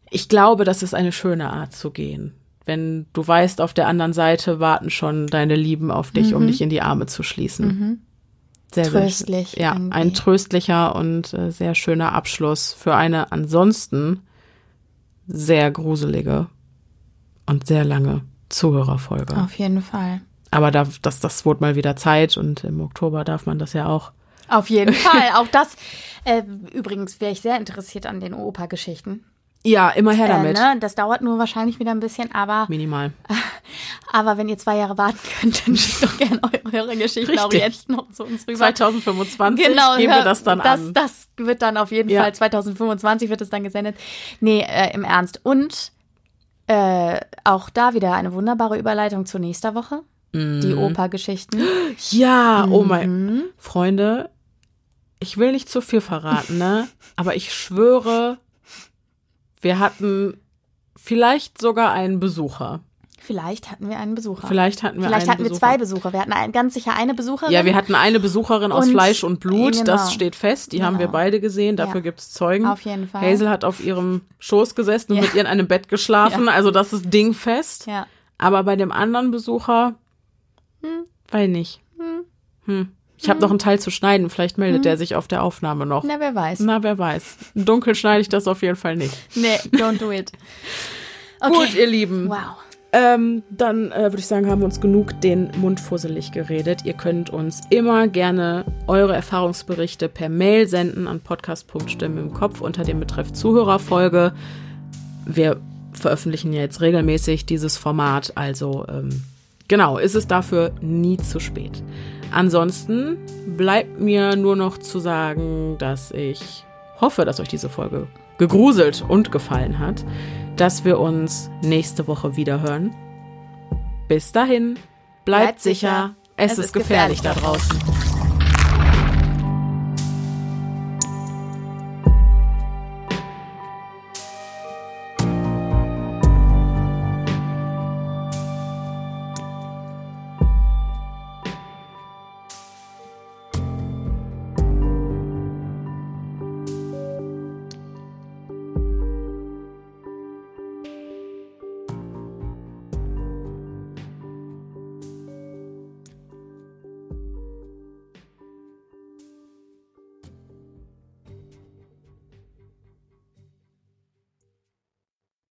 Ich glaube, das ist eine schöne Art zu gehen. Wenn du weißt, auf der anderen Seite warten schon deine Lieben auf dich, um dich in die Arme zu schließen. Sehr, sehr Tröstlich Ja, irgendwie. ein tröstlicher und äh, sehr schöner Abschluss für eine ansonsten sehr gruselige und sehr lange Zuhörerfolge. Auf jeden Fall. Aber da, das, das wurde mal wieder Zeit und im Oktober darf man das ja auch. Auf jeden Fall. Auch das. Äh, übrigens wäre ich sehr interessiert an den Opa-Geschichten. Ja, immer her Äh, damit. ne? Das dauert nur wahrscheinlich wieder ein bisschen, aber, Minimal. aber wenn ihr zwei Jahre warten könnt, dann schickt doch gerne eu- eure Geschichten auch jetzt noch zu uns rüber. 2025 Genau, geben wir das dann das, an. Das wird dann auf jeden Ja. Fall 2025 wird es dann gesendet. Nee, äh, im Ernst. Und äh, auch da wieder eine wunderbare Überleitung zur nächster Woche. Die Mhm. Opa-Geschichten. Ja, oh mein. Mhm. Freunde, ich will nicht zu viel verraten, ne? Aber ich schwöre, wir hatten vielleicht sogar einen Besucher. Vielleicht hatten wir einen Besucher. Vielleicht hatten wir Vielleicht hatten wir Besucher. zwei Besucher. Wir hatten ein, ganz sicher eine Besucherin. Ja, wir hatten eine Besucherin aus Und- Fleisch und Blut, genau. das steht fest. Die haben wir Genau. beide gesehen, dafür Ja. gibt's Zeugen. Auf jeden Fall. Hazel hat auf ihrem Schoß gesessen und Ja. mit ihr in einem Bett geschlafen, also das ist dingfest. Ja. Aber bei dem anderen Besucher, Hm. weiß nicht. Hm. Ich habe noch einen Teil zu schneiden, vielleicht meldet der sich auf der Aufnahme noch. Na, wer weiß. Na, wer weiß. Im Dunkeln schneide ich das auf jeden Fall nicht. Nee, don't do it. Okay. Gut, ihr Lieben. Wow. Ähm, dann äh, würde ich sagen, haben wir uns genug den Mund fusselig geredet. Ihr könnt uns immer gerne eure Erfahrungsberichte per Mail senden an podcast.stimme im Kopf unter dem Betreff Zuhörerfolge. Wir veröffentlichen ja jetzt regelmäßig dieses Format, also ähm, genau, ist es dafür nie zu spät. Ansonsten bleibt mir nur noch zu sagen, dass ich hoffe, dass euch diese Folge gegruselt und gefallen hat, dass wir uns nächste Woche wieder hören. Bis dahin, bleibt, Bleibt sicher, sicher. es, ist gefährlich, da draußen.